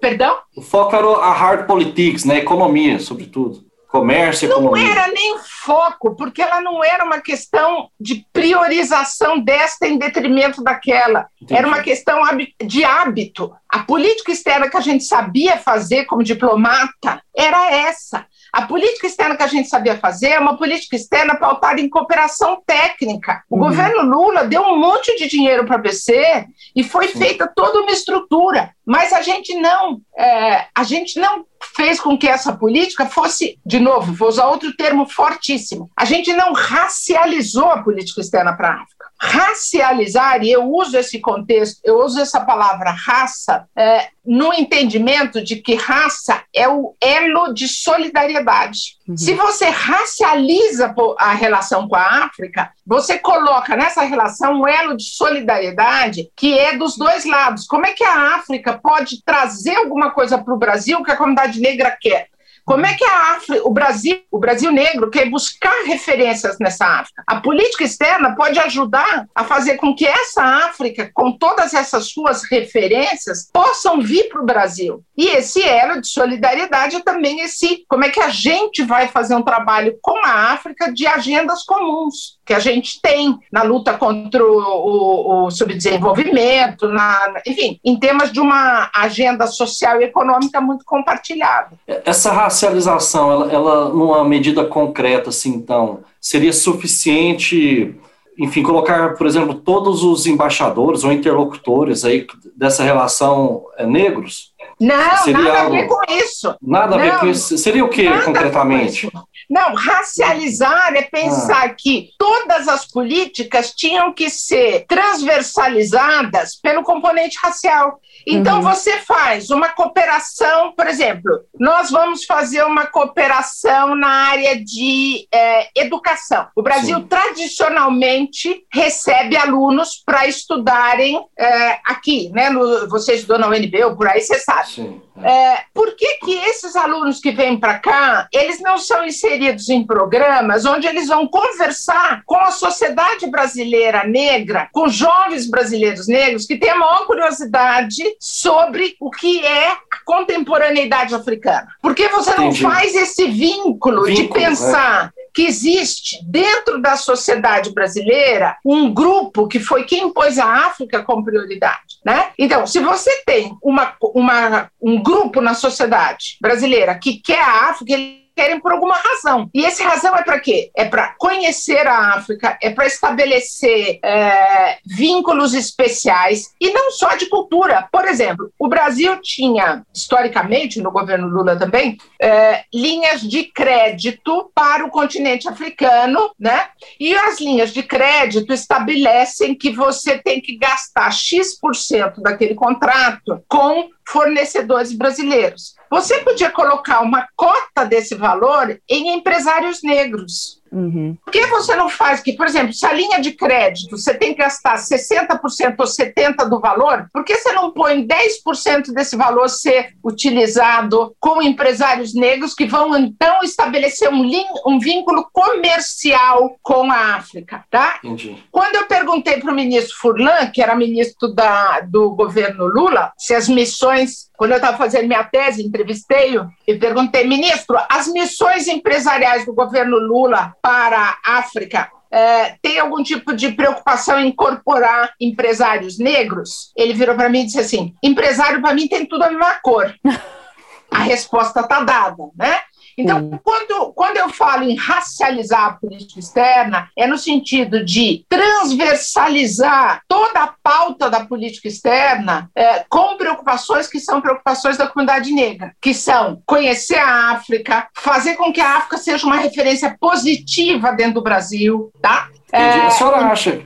[SPEAKER 3] Perdão?
[SPEAKER 1] O foco era a hard politics, né? Economia, sobretudo. Comércio,
[SPEAKER 3] não
[SPEAKER 1] economia.
[SPEAKER 3] Era nem foco, porque ela não era uma questão de priorização desta em detrimento daquela. Entendi. Era uma questão de hábito. A política externa que a gente sabia fazer como diplomata era essa. A política externa que a gente sabia fazer é uma política externa pautada em cooperação técnica. O uhum. governo Lula deu um monte de dinheiro para a BC e foi feita toda uma estrutura, mas a gente não, é, a gente não fez com que essa política fosse, de novo, vou usar outro termo fortíssimo, a gente não racializou a política externa para a África racializar, e eu uso esse contexto, eu uso essa palavra raça, é, no entendimento de que raça é o elo de solidariedade. Uhum. Se você racializa a relação com a África, você coloca nessa relação um elo de solidariedade que é dos dois lados. Como é que a África pode trazer alguma coisa para o Brasil que a comunidade negra quer? Como é que a África, o Brasil, o Brasil negro quer buscar referências nessa África? A política externa pode ajudar a fazer com que essa África, com todas essas suas referências, possam vir para o Brasil. E esse elo de solidariedade é também esse, como é que a gente vai fazer um trabalho com a África de agendas comuns que a gente tem na luta contra o, o, o subdesenvolvimento, na, enfim, em temas de uma agenda social e econômica muito compartilhada.
[SPEAKER 1] Essa racialização, ela, ela numa medida concreta, assim, então, seria suficiente, enfim, colocar, por exemplo, todos os embaixadores ou interlocutores aí dessa relação é, negros?
[SPEAKER 3] Não, seria nada algo... a ver com isso.
[SPEAKER 1] Nada Não, a ver com isso. Seria o que, concretamente?
[SPEAKER 3] Não, racializar é pensar ah. que todas as políticas tinham que ser transversalizadas pelo componente racial. Então, uhum. você faz uma cooperação, por exemplo, nós vamos fazer uma cooperação na área de é, educação. O Brasil, Sim. tradicionalmente, recebe alunos para estudarem é, aqui, né? No, você estudou na UNB ou por aí, você sabe. Sim. É, por que, que esses alunos que vêm para cá, eles não são inseridos em programas onde eles vão conversar com a sociedade brasileira negra, com jovens brasileiros negros que têm a maior curiosidade sobre o que é a contemporaneidade africana? Por que você não Entendi. faz esse vínculo, vínculo de pensar é. Que existe dentro da sociedade brasileira um grupo que foi quem pôs a África como prioridade? Né? Então, se você tem uma, uma, um grupo na sociedade brasileira que quer a África, ele querem por alguma razão. E essa razão é para quê? É para conhecer a África, é para estabelecer é, vínculos especiais e não só de cultura. Por exemplo, o Brasil tinha, historicamente, no governo Lula também, é, linhas de crédito para o continente africano, né? E as linhas de crédito estabelecem que você tem que gastar X% daquele contrato com fornecedores brasileiros. Você podia colocar uma cota desse valor em empresários negros. Uhum. Por que você não faz que, por exemplo, se a linha de crédito você tem que gastar 60% ou 70% do valor, por que você não põe 10% desse valor ser utilizado com empresários negros que vão então estabelecer um, um vínculo comercial com a África? Tá? Entendi. Quando eu perguntei para o ministro Furlan, que era ministro da, do governo Lula, se as missões quando eu estava fazendo minha tese, entrevistei-o e perguntei, ministro, as missões empresariais do governo Lula para a África é, tem algum tipo de preocupação em incorporar empresários negros? Ele virou para mim e disse assim: empresário para mim tem tudo a mesma cor. a resposta está dada, né? Então, quando, quando eu falo em racializar a política externa, é no sentido de transversalizar toda a pauta da política externa é, com preocupações que são preocupações da comunidade negra, que são conhecer a África, fazer com que a África seja uma referência positiva dentro do Brasil, tá?
[SPEAKER 1] É, a senhora acha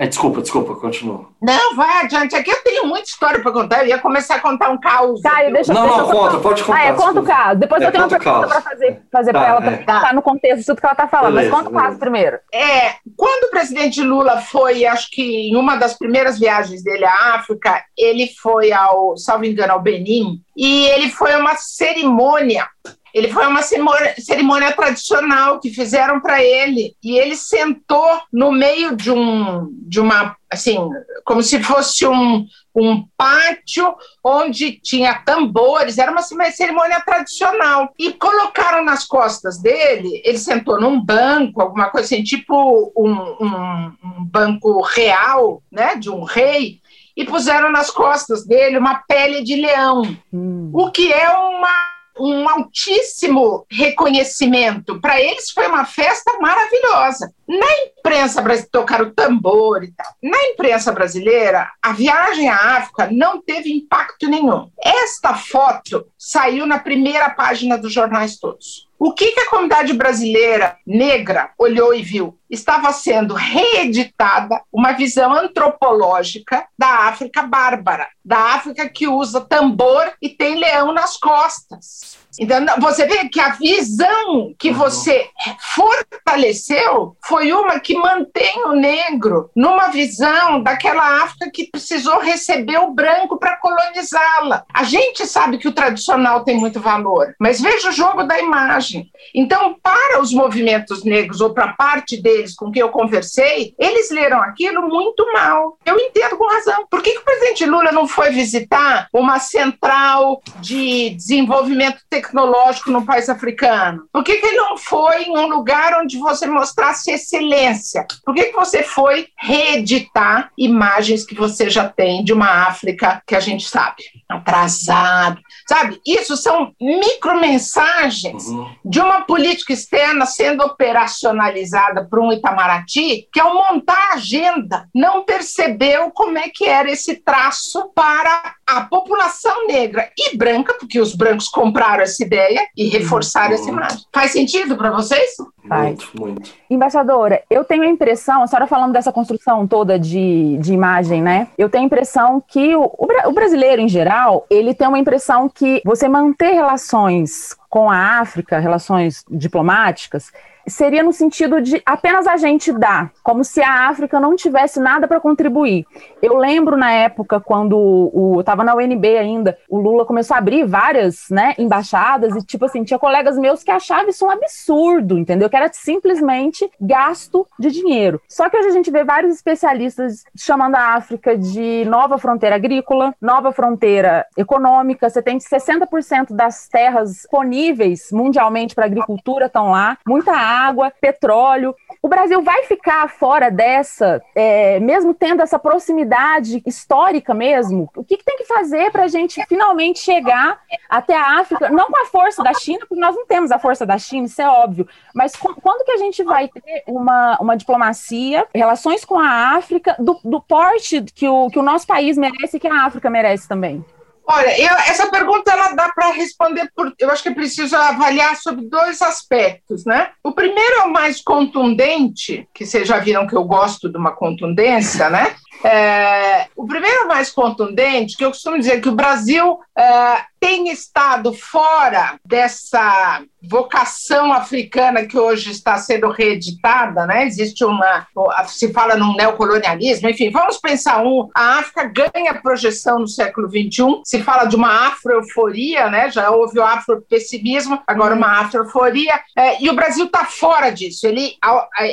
[SPEAKER 1] é, desculpa, desculpa, continua.
[SPEAKER 3] Não, vai adiante. Aqui eu tenho muita história para contar. Eu ia começar a contar um caos.
[SPEAKER 2] Caio, deixa,
[SPEAKER 1] não,
[SPEAKER 2] deixa
[SPEAKER 1] não, conta, pode contar.
[SPEAKER 2] Ah, é, conta o caso. Depois é, eu tenho uma pergunta para fazer, fazer tá, para ela, é. para tá. no contexto de tudo que ela está falando. Beleza, Mas conta o caso primeiro.
[SPEAKER 3] É, quando o presidente Lula foi, acho que em uma das primeiras viagens dele à África, ele foi ao, salvo engano, ao Benin, e ele foi a uma cerimônia ele foi uma cerimônia tradicional que fizeram para ele. E ele sentou no meio de um de uma assim como se fosse um, um pátio onde tinha tambores. Era uma cerimônia tradicional. E colocaram nas costas dele ele sentou num banco alguma coisa assim tipo um, um, um banco real né de um rei e puseram nas costas dele uma pele de leão. Hum. o que é uma um altíssimo reconhecimento. Para eles foi uma festa maravilhosa. Na imprensa tocaram tambor e tal. Na imprensa brasileira, a viagem à África não teve impacto nenhum. Esta foto saiu na primeira página dos jornais todos. O que, que a comunidade brasileira negra olhou e viu? Estava sendo reeditada uma visão antropológica da África bárbara, da África que usa tambor e tem leão nas costas. Então, você vê que a visão que uhum. você fortaleceu foi uma que mantém o negro numa visão daquela África que precisou receber o branco para colonizá-la. A gente sabe que o tradicional tem muito valor, mas veja o jogo da imagem. Então, para os movimentos negros, ou para parte deles com quem eu conversei, eles leram aquilo muito mal. Eu entendo com razão. Por que, que o presidente Lula não foi visitar uma central de desenvolvimento tecnológico? Tecnológico no país africano? Por que, que ele não foi em um lugar onde você mostrasse excelência? Por que, que você foi reeditar imagens que você já tem de uma África que a gente sabe? Atrasado. Sabe? Isso são micromensagens uhum. de uma política externa sendo operacionalizada por um Itamaraty que, ao montar a agenda, não percebeu como é que era esse traço para a população negra e branca, porque os brancos compraram essa ideia e reforçaram essa imagem. Faz sentido para vocês?
[SPEAKER 2] Faz. Muito, muito. Embaixadora, eu tenho a impressão, a senhora falando dessa construção toda de, de imagem, né? Eu tenho a impressão que o, o brasileiro, em geral, ele tem uma impressão que você manter relações com a África, relações diplomáticas, seria no sentido de apenas a gente dar, como se a África não tivesse nada para contribuir. Eu lembro na época, quando o, estava na UNB ainda, o Lula começou a abrir várias né, embaixadas e, tipo assim, tinha colegas meus que achavam isso um absurdo, entendeu? Que era simplesmente gasto de dinheiro. Só que hoje a gente vê vários especialistas chamando a África de nova fronteira agrícola, nova fronteira econômica. Você tem 60% das terras disponíveis mundialmente para agricultura estão lá, muita água, petróleo. O Brasil vai ficar fora dessa, é, mesmo tendo essa proximidade histórica mesmo? O que, que tem que fazer para a gente finalmente chegar até a África? Não com a força da China, porque nós não temos a força da China, isso é óbvio. Mas com, quando que a gente vai ter uma, uma diplomacia, relações com a África, do, do porte que o, que o nosso país merece e que a África merece também?
[SPEAKER 3] Olha, eu, essa pergunta ela dá para responder por. Eu acho que é preciso avaliar sobre dois aspectos, né? O primeiro é o mais contundente, que vocês já viram que eu gosto de uma contundência, né? É, o primeiro mais contundente, que eu costumo dizer que o Brasil é, tem estado fora dessa vocação africana que hoje está sendo reeditada, né? Existe uma, se fala num neocolonialismo, enfim, vamos pensar um, a África ganha projeção no século XXI, se fala de uma afroeuforia, né? Já houve o afropessimismo, agora uma afroeuforia, é, e o Brasil está fora disso. Ele,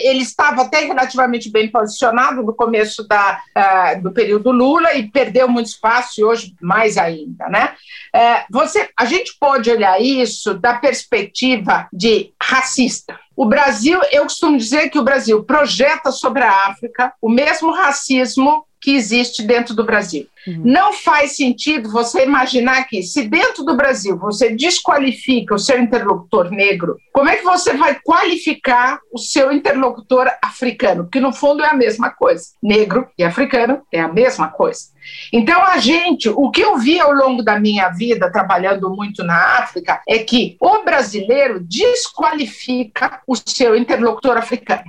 [SPEAKER 3] ele estava até relativamente bem posicionado no começo da, uh, do período Lula e perdeu muito espaço e hoje mais ainda, né? É, você, a gente pode olhar isso da perspectiva perspectiva de racista. O Brasil, eu costumo dizer que o Brasil projeta sobre a África o mesmo racismo que existe dentro do Brasil. Uhum. Não faz sentido você imaginar que, se dentro do Brasil você desqualifica o seu interlocutor negro, como é que você vai qualificar o seu interlocutor africano? Porque, no fundo, é a mesma coisa. Negro e africano é a mesma coisa. Então, a gente, o que eu vi ao longo da minha vida, trabalhando muito na África, é que o brasileiro desqualifica o seu interlocutor africano.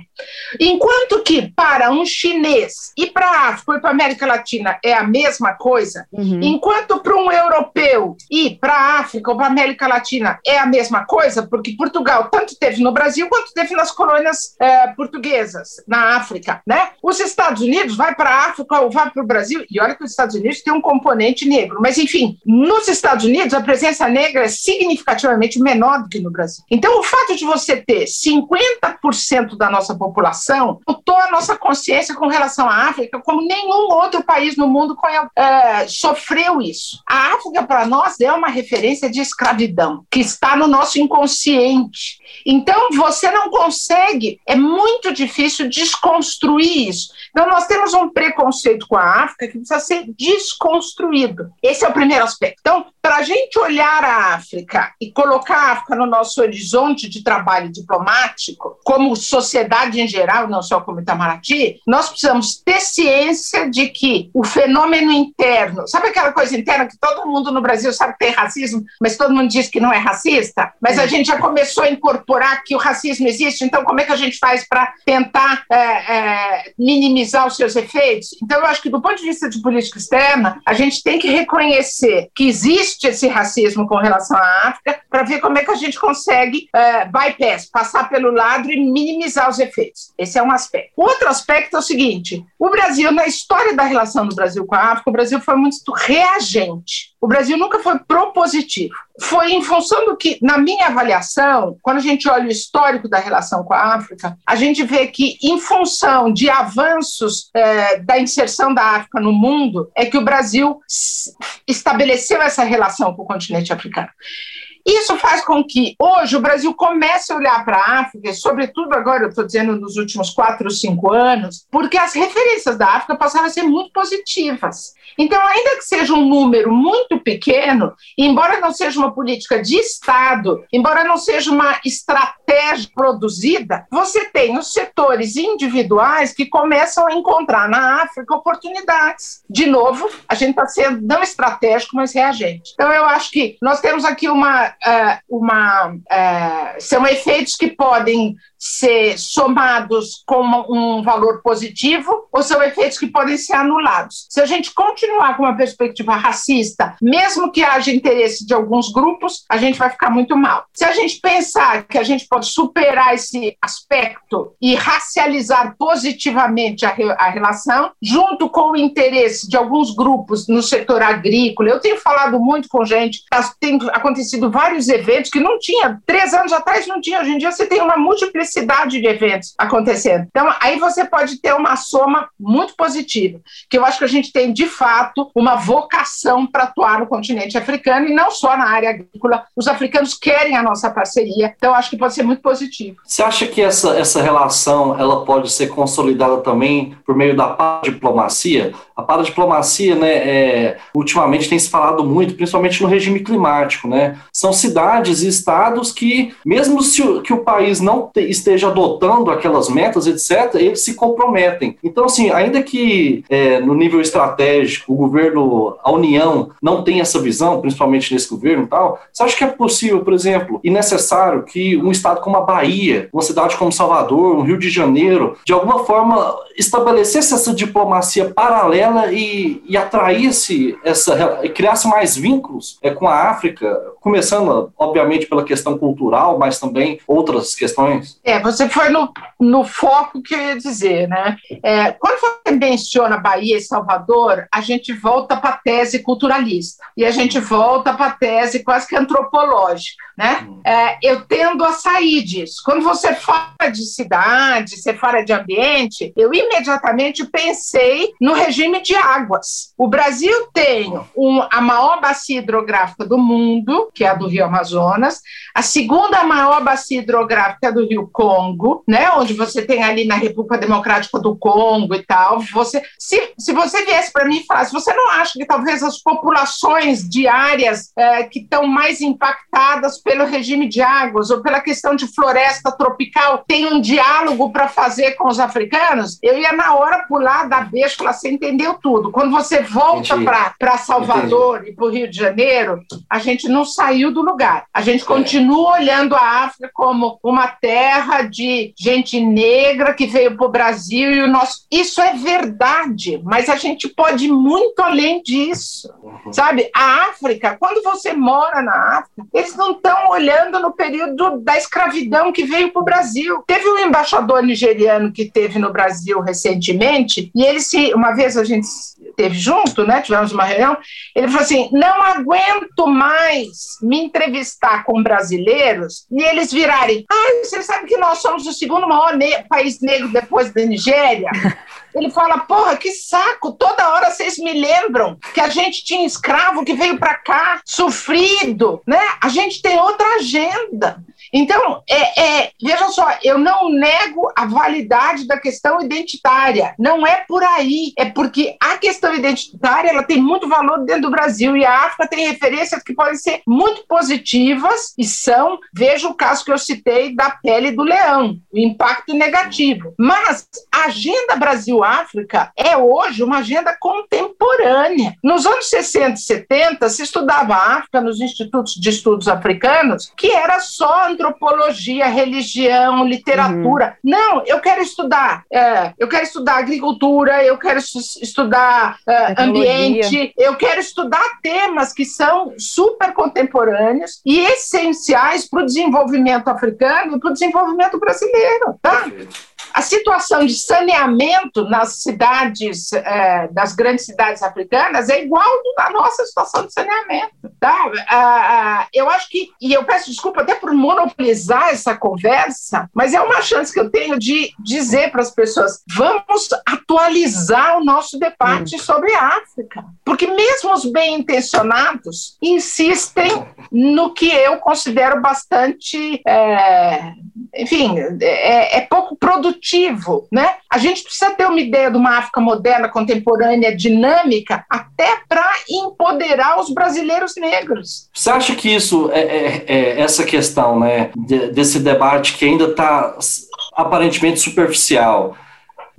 [SPEAKER 3] Enquanto que, para um chinês e para a África e para a América Latina é a mesma mesma coisa. Uhum. Enquanto para um europeu e para a África ou para a América Latina é a mesma coisa, porque Portugal tanto teve no Brasil quanto teve nas colônias é, portuguesas, na África, né? Os Estados Unidos vai para a África ou vai para o Brasil, e olha que os Estados Unidos tem um componente negro, mas enfim, nos Estados Unidos a presença negra é significativamente menor do que no Brasil. Então, o fato de você ter 50% da nossa população mudou a nossa consciência com relação à África como nenhum outro país no mundo é, sofreu isso. A África, para nós, é uma referência de escravidão, que está no nosso inconsciente. Então, você não consegue, é muito difícil desconstruir isso. Então, nós temos um preconceito com a África que precisa ser desconstruído. Esse é o primeiro aspecto. Então, para a gente olhar a África e colocar a África no nosso horizonte de trabalho diplomático, como sociedade em geral, não só como Itamaraty, nós precisamos ter ciência de que o fenômeno interno, sabe aquela coisa interna que todo mundo no Brasil sabe que tem racismo, mas todo mundo diz que não é racista? Mas a gente já começou a incorporar que o racismo existe, então como é que a gente faz para tentar é, é, minimizar os seus efeitos? Então, eu acho que do ponto de vista de política externa, a gente tem que reconhecer que existe esse racismo com relação à África para ver como é que a gente consegue é, bypass, passar pelo lado e minimizar os efeitos. Esse é um aspecto. Outro aspecto é o seguinte: o Brasil, na história da relação do Brasil com a África, o Brasil foi muito reagente. O Brasil nunca foi propositivo. Foi em função do que, na minha avaliação, quando a gente olha o histórico da relação com a África, a gente vê que, em função de avanços é, da inserção da África no mundo, é que o Brasil estabeleceu essa relação com o continente africano. Isso faz com que hoje o Brasil comece a olhar para a África, sobretudo agora, eu estou dizendo nos últimos quatro cinco anos, porque as referências da África passaram a ser muito positivas. Então, ainda que seja um número muito pequeno, embora não seja uma política de Estado, embora não seja uma estratégia produzida, você tem os setores individuais que começam a encontrar na África oportunidades. De novo, a gente está sendo não estratégico, mas reagente. Então, eu acho que nós temos aqui uma uh, uma, uh, são efeitos que podem ser somados com um valor positivo ou são efeitos que podem ser anulados. Se a gente continuar com uma perspectiva racista, mesmo que haja interesse de alguns grupos, a gente vai ficar muito mal. Se a gente pensar que a gente pode superar esse aspecto e racializar positivamente a, re a relação, junto com o interesse de alguns grupos no setor agrícola, eu tenho falado muito com gente, tá, tem acontecido vários eventos que não tinha, três anos atrás não tinha, hoje em dia você tem uma multiplicidade diversidade de eventos acontecendo. Então, aí você pode ter uma soma muito positiva, que eu acho que a gente tem, de fato, uma vocação para atuar no continente africano e não só na área agrícola. Os africanos querem a nossa parceria, então acho que pode ser muito positivo.
[SPEAKER 1] Você acha que essa, essa relação ela pode ser consolidada também por meio da diplomacia? A paradiplomacia, né, é, ultimamente tem se falado muito, principalmente no regime climático, né? São cidades e estados que, mesmo se que o país não te, esteja adotando aquelas metas, etc., eles se comprometem. Então, assim, ainda que é, no nível estratégico o governo, a União, não tenha essa visão, principalmente nesse governo e tal, você acha que é possível, por exemplo, e necessário que um estado como a Bahia, uma cidade como Salvador, um Rio de Janeiro, de alguma forma estabelecesse essa diplomacia paralela e, e atraísse essa, criasse mais vínculos é, com a África, começando, obviamente, pela questão cultural, mas também outras questões?
[SPEAKER 3] É, você foi no no foco que eu ia dizer, né? É, quando você menciona Bahia e Salvador, a gente volta para a tese culturalista e a gente volta para a tese quase que antropológica, né? Hum. É, eu tendo a sair disso. Quando você fala de cidade, você fala de ambiente, eu imediatamente pensei no regime de águas. O Brasil tem um, a maior bacia hidrográfica do mundo, que é a do Rio Amazonas, a segunda maior bacia hidrográfica é do Rio Congo, né? Onde você tem ali na República Democrática do Congo e tal. Você, se, se você viesse para mim e falasse, você não acha que talvez as populações de áreas é, que estão mais impactadas pelo regime de águas ou pela questão de floresta tropical tem um diálogo para fazer com os africanos? Eu ia na hora pular da beijo falar, você entendeu tudo. Quando você volta para Salvador Entendi. e para o Rio de Janeiro, a gente não saiu do lugar. A gente continua olhando a África como uma terra de gente negra que veio para o Brasil e o nosso. Isso é verdade, mas a gente pode ir muito além disso. Uhum. Sabe? A África, quando você mora na África, eles não estão olhando no período da escravidão que veio para o Brasil. Teve um embaixador nigeriano que teve no Brasil recentemente, e ele se. Uma vez a gente teve junto, né? Tivemos uma reunião. Ele falou assim: não aguento mais me entrevistar com brasileiros e eles virarem. Ah, você sabe que nós somos o segundo maior ne país negro depois da Nigéria? Ele fala: porra, que saco, toda hora vocês me lembram que a gente tinha escravo que veio para cá, sofrido, né? A gente tem outra agenda. Então, é, é, veja só, eu não nego a validade da questão identitária. Não é por aí. É porque a questão identitária ela tem muito valor dentro do Brasil e a África tem referências que podem ser muito positivas e são. Veja o caso que eu citei da pele do leão, o impacto negativo. Mas a agenda Brasil-África é hoje uma agenda contemporânea. Nos anos 60 e 70 se estudava a África nos institutos de estudos africanos, que era só antropologia, religião, literatura. Uhum. Não, eu quero estudar, é, eu quero estudar agricultura, eu quero estudar é, ambiente, eu quero estudar temas que são super contemporâneos e essenciais para o desenvolvimento africano e para o desenvolvimento brasileiro. Tá? A situação de saneamento nas cidades, é, das grandes cidades africanas, é igual à nossa situação de saneamento. Tá? Ah, ah, eu acho que, e eu peço desculpa até por monopolizar essa conversa, mas é uma chance que eu tenho de dizer para as pessoas: vamos atualizar o nosso debate hum. sobre a África. Porque mesmo os bem intencionados insistem no que eu considero bastante. É, enfim, é, é, pouco produtivo, né? A gente precisa ter uma ideia de uma África moderna, contemporânea, dinâmica, até para empoderar os brasileiros negros.
[SPEAKER 1] Você acha que isso, é, é, é essa questão, né, desse debate que ainda está aparentemente superficial,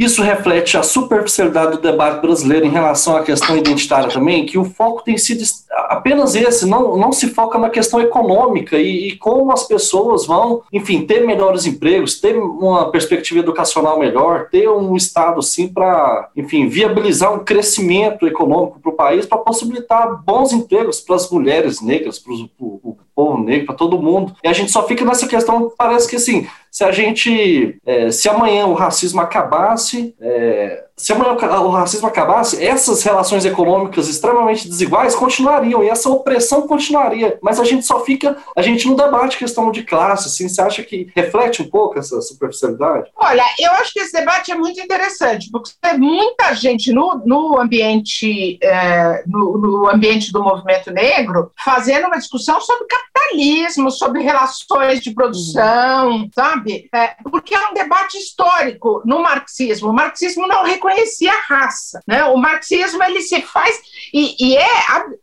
[SPEAKER 1] isso reflete a superficialidade do debate brasileiro em relação à questão identitária também, que o foco tem sido apenas esse, não, não se foca na questão econômica e, e como as pessoas vão, enfim, ter melhores empregos, ter uma perspectiva educacional melhor, ter um Estado, sim, para, enfim, viabilizar um crescimento econômico para o país, para possibilitar bons empregos para as mulheres negras, para o povo negro, para todo mundo. E a gente só fica nessa questão, parece que assim, se a gente, é, se amanhã o racismo acabasse, é, se amanhã o racismo acabasse, essas relações econômicas extremamente desiguais continuariam e essa opressão continuaria. Mas a gente só fica, a gente não debate questão de classe, assim, você acha que reflete um pouco essa superficialidade?
[SPEAKER 3] Olha, eu acho que esse debate é muito interessante, porque tem muita gente no, no ambiente é, no, no ambiente do movimento negro fazendo uma discussão sobre capitalismo, sobre relações de produção, uhum. Sabe? É, porque é um debate histórico no marxismo. O marxismo não reconhecia a raça, né? O marxismo ele se faz e, e é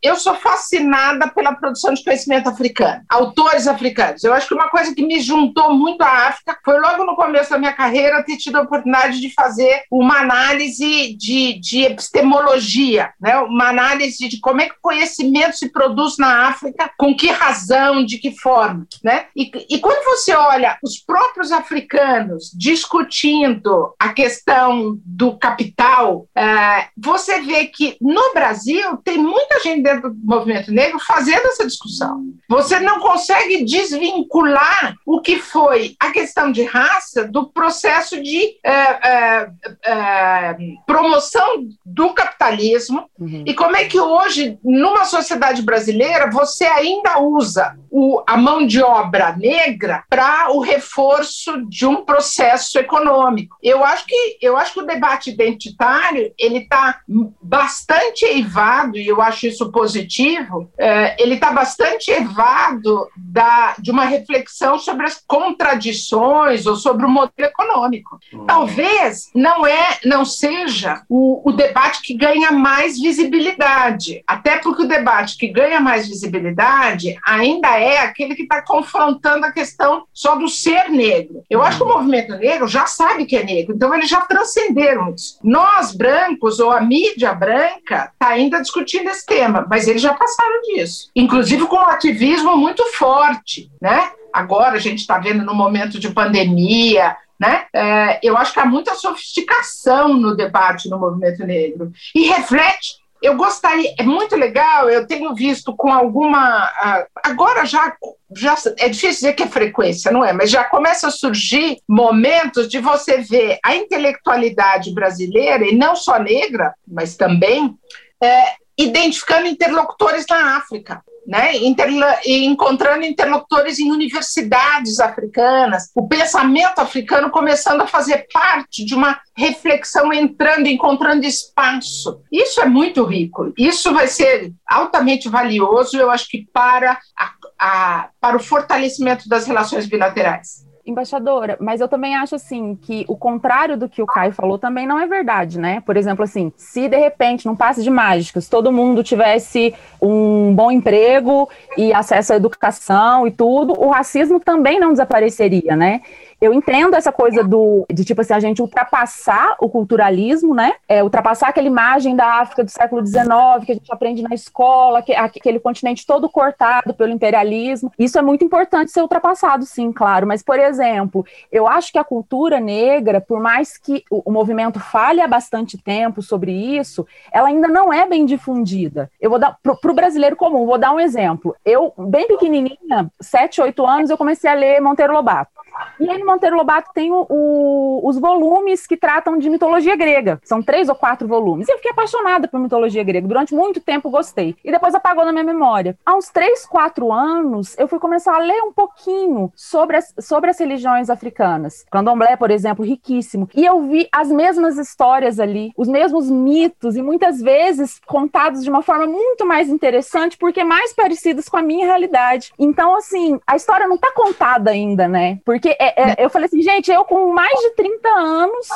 [SPEAKER 3] eu sou fascinada pela produção de conhecimento africano, autores africanos. Eu acho que uma coisa que me juntou muito à África foi logo no começo da minha carreira ter tido a oportunidade de fazer uma análise de, de epistemologia, né? Uma análise de como é que o conhecimento se produz na África, com que razão, de que forma, né? E, e quando você olha os próprios africanos discutindo a questão do capital, é, você vê que no Brasil tem muita gente dentro do movimento negro fazendo essa discussão. Você não consegue desvincular o que foi a questão de raça do processo de é, é, promoção do capitalismo uhum. e como é que hoje, numa sociedade brasileira, você ainda usa o, a mão de obra negra para o reforço de um processo econômico. Eu acho que eu acho que o debate identitário ele está bastante eivado e eu acho isso positivo. É, ele está bastante evado da, de uma reflexão sobre as contradições ou sobre o modelo econômico. Uhum. Talvez não é, não seja o, o debate que ganha mais visibilidade, até porque o debate que ganha mais visibilidade ainda é aquele que está confrontando a questão só do ser negro. Eu acho que o movimento negro já sabe que é negro, então eles já transcenderam isso. Nós, brancos, ou a mídia branca, está ainda discutindo esse tema, mas eles já passaram disso. Inclusive com um ativismo muito forte, né? Agora a gente está vendo no momento de pandemia, né? É, eu acho que há muita sofisticação no debate no movimento negro e reflete eu gostaria, é muito legal, eu tenho visto com alguma. Agora já, já é difícil dizer que é frequência, não é? Mas já começa a surgir momentos de você ver a intelectualidade brasileira, e não só negra, mas também, é, identificando interlocutores na África né, encontrando interlocutores em universidades africanas, o pensamento africano começando a fazer parte de uma reflexão entrando, encontrando espaço. Isso é muito rico. Isso vai ser altamente valioso, eu acho que para, a, a, para o fortalecimento das relações bilaterais.
[SPEAKER 2] Embaixadora, mas eu também acho assim que o contrário do que o Caio falou também não é verdade, né? Por exemplo, assim, se de repente, num passe de mágicas, todo mundo tivesse um bom emprego e acesso à educação e tudo, o racismo também não desapareceria, né? Eu entendo essa coisa do de tipo assim, a gente ultrapassar o culturalismo, né? É, ultrapassar aquela imagem da África do século XIX que a gente aprende na escola, que, aquele continente todo cortado pelo imperialismo. Isso é muito importante ser ultrapassado, sim, claro. Mas, por exemplo, eu acho que a cultura negra, por mais que o, o movimento fale há bastante tempo sobre isso, ela ainda não é bem difundida. Eu vou dar para o brasileiro comum, vou dar um exemplo. Eu, bem pequenininha, 7, 8 anos, eu comecei a ler Monteiro Lobato. E no Monteiro Lobato tem o, o, os volumes que tratam de mitologia grega. São três ou quatro volumes. E eu fiquei apaixonada por mitologia grega. Durante muito tempo gostei. E depois apagou na minha memória. Há uns três, quatro anos, eu fui começar a ler um pouquinho sobre as, sobre as religiões africanas. Candomblé, por exemplo, riquíssimo. E eu vi as mesmas histórias ali, os mesmos mitos, e muitas vezes contados de uma forma muito mais interessante, porque mais parecidos com a minha realidade. Então, assim, a história não está contada ainda, né? Porque porque é, é, eu falei assim, gente, eu com mais de 30 anos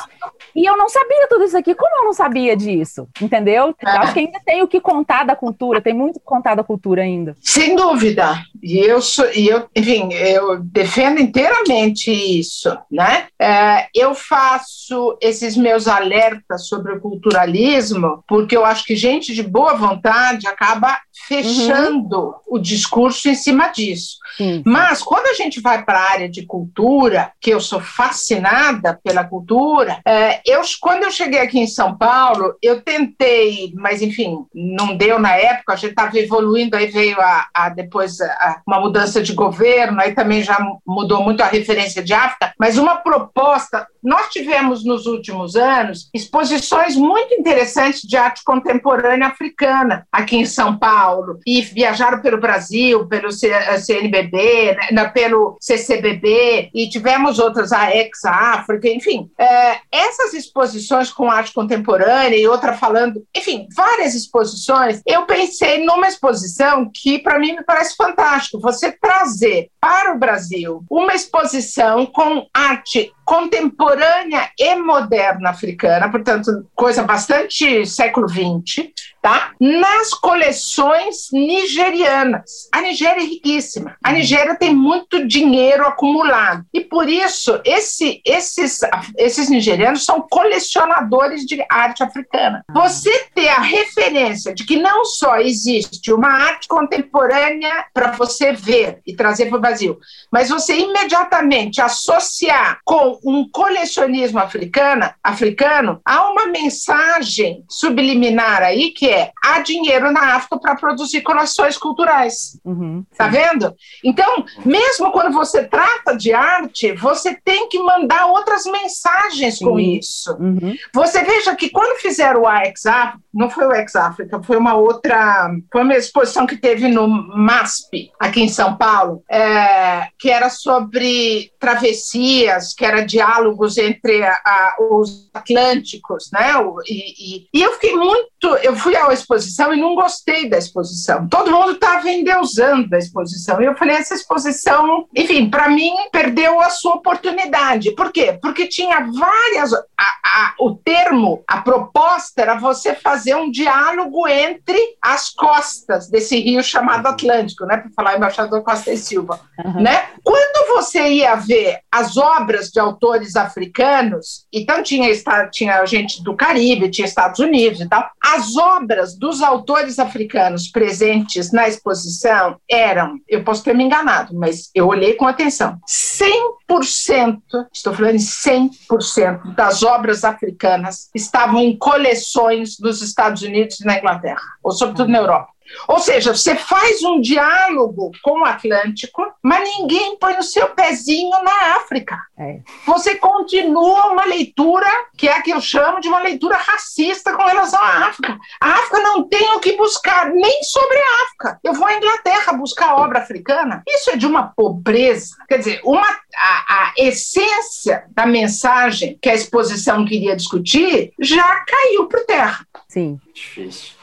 [SPEAKER 2] e eu não sabia tudo isso aqui. Como eu não sabia disso? Entendeu? Eu acho que ainda tem o que contar da cultura, tem muito que contar da cultura ainda.
[SPEAKER 3] Sem dúvida. E eu, sou, e eu enfim, eu defendo inteiramente isso, né? É, eu faço esses meus alertas sobre o culturalismo porque eu acho que gente de boa vontade acaba fechando uhum. o discurso em cima disso. Sim. Mas quando a gente vai para a área de cultura, que eu sou fascinada pela cultura, é, eu, quando eu cheguei aqui em São Paulo, eu tentei, mas enfim, não deu na época, a gente estava evoluindo, aí veio a, a depois a, uma mudança de governo, aí também já mudou muito a referência de África, mas uma proposta, nós tivemos nos últimos anos exposições muito interessantes de arte contemporânea africana aqui em São Paulo, e viajaram pelo Brasil, pelo CNBB, né, pelo CCBB, e tivemos outras, a Ex-África, enfim. É, essas exposições com arte contemporânea e outra falando, enfim, várias exposições, eu pensei numa exposição que para mim me parece fantástico, você trazer para o Brasil uma exposição com arte contemporânea e moderna africana, portanto, coisa bastante século XX, tá? Nas coleções nigerianas. A Nigéria é riquíssima. A Nigéria tem muito dinheiro acumulado. E por isso, esse, esses, esses nigerianos são colecionadores de arte africana. Você ter a referência de que não só existe uma arte contemporânea para você ver e trazer para o Brasil, mas você imediatamente associar com um colecionismo africana, africano, há uma mensagem subliminar aí que é há dinheiro na África para produzir coleções culturais. Uhum, tá vendo? Então, mesmo quando você trata de arte, você tem que mandar outras mensagens sim. com isso. Uhum. Você veja que quando fizeram o ex-África, não foi o ex-África, foi uma outra, foi uma exposição que teve no MASP, aqui em São Paulo, é, que era sobre travessias, que era diálogos entre a, a, os atlânticos, né? E, e, e, eu fiquei muito, eu fui à exposição e não gostei da exposição. Todo mundo estava endeusando a exposição. E eu falei, essa exposição, enfim, para mim, perdeu a sua oportunidade. Por quê? Porque tinha várias. A, o termo, a proposta era você fazer um diálogo entre as costas desse rio chamado Atlântico, né? Para falar embaixador Costa e Silva, uhum. né? Quando você ia ver as obras de autores africanos, então tinha, tinha gente do Caribe, tinha Estados Unidos e tal, as obras dos autores africanos presentes na exposição eram, eu posso ter me enganado, mas eu olhei com atenção, 100%, estou falando 100% das obras africanas estavam em coleções nos Estados Unidos e na Inglaterra, ou sobretudo na Europa. Ou seja, você faz um diálogo com o Atlântico, mas ninguém põe o seu pezinho na África. É. Você continua uma leitura que é a que eu chamo de uma leitura racista com relação à África. A África não tem o que buscar, nem sobre a África. Eu vou à Inglaterra buscar obra africana. Isso é de uma pobreza. Quer dizer, uma, a, a essência da mensagem que a exposição queria discutir já caiu por terra.
[SPEAKER 2] Sim.
[SPEAKER 1] Difícil.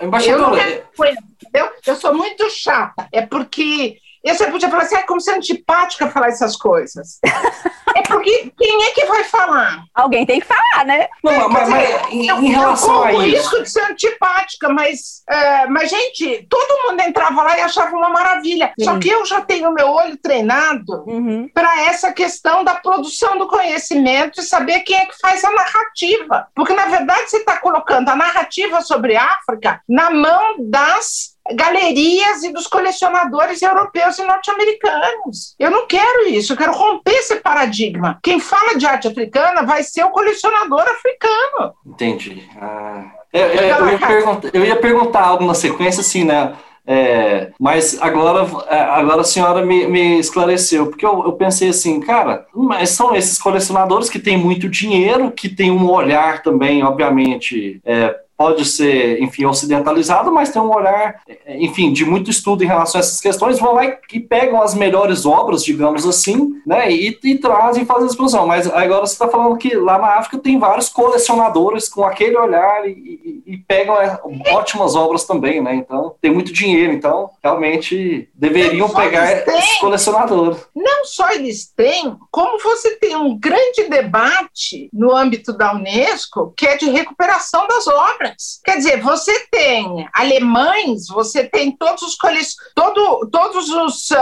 [SPEAKER 3] Embaixadora. Eu, não eu sou muito chata. É porque e você podia falar assim, ah, como você é antipática falar essas coisas. é porque quem é que vai falar?
[SPEAKER 2] Alguém tem que falar, né?
[SPEAKER 1] Não, mas, dizer, mas em, eu, em, relação a isso...
[SPEAKER 3] isso de ser antipática, mas, uh, mas, gente, todo mundo entrava lá e achava uma maravilha. Sim. Só que eu já tenho meu olho treinado uhum. para essa questão da produção do conhecimento e saber quem é que faz a narrativa. Porque, na verdade, você está colocando a narrativa sobre a África na mão das galerias e dos colecionadores europeus e norte-americanos. Eu não quero isso, eu quero romper esse paradigma. Quem fala de arte africana vai ser o colecionador africano.
[SPEAKER 1] Entendi. Ah, eu, eu, eu, ia perguntar, eu ia perguntar algo na sequência, assim, né? É, mas agora, é, agora a senhora me, me esclareceu, porque eu, eu, pensei assim, cara, mas são esses colecionadores que têm muito dinheiro, que têm um olhar também, obviamente, é, pode ser, enfim, ocidentalizado, mas tem um olhar, enfim, de muito estudo em relação a essas questões, vão lá e, pegam as melhores obras, digamos assim, né, e, e trazem e fazem a exposição. Mas agora você está falando que lá na África tem vários colecionadores com aquele olhar e, e, e pegam é, ótimas obras também, né, então tem muito dinheiro, então realmente deveriam pegar esses colecionadores.
[SPEAKER 3] Não só eles têm, como você tem um grande debate no âmbito da Unesco, que é de recuperação das obras, Quer dizer, você tem alemães, você tem todos os todo, todos os uh,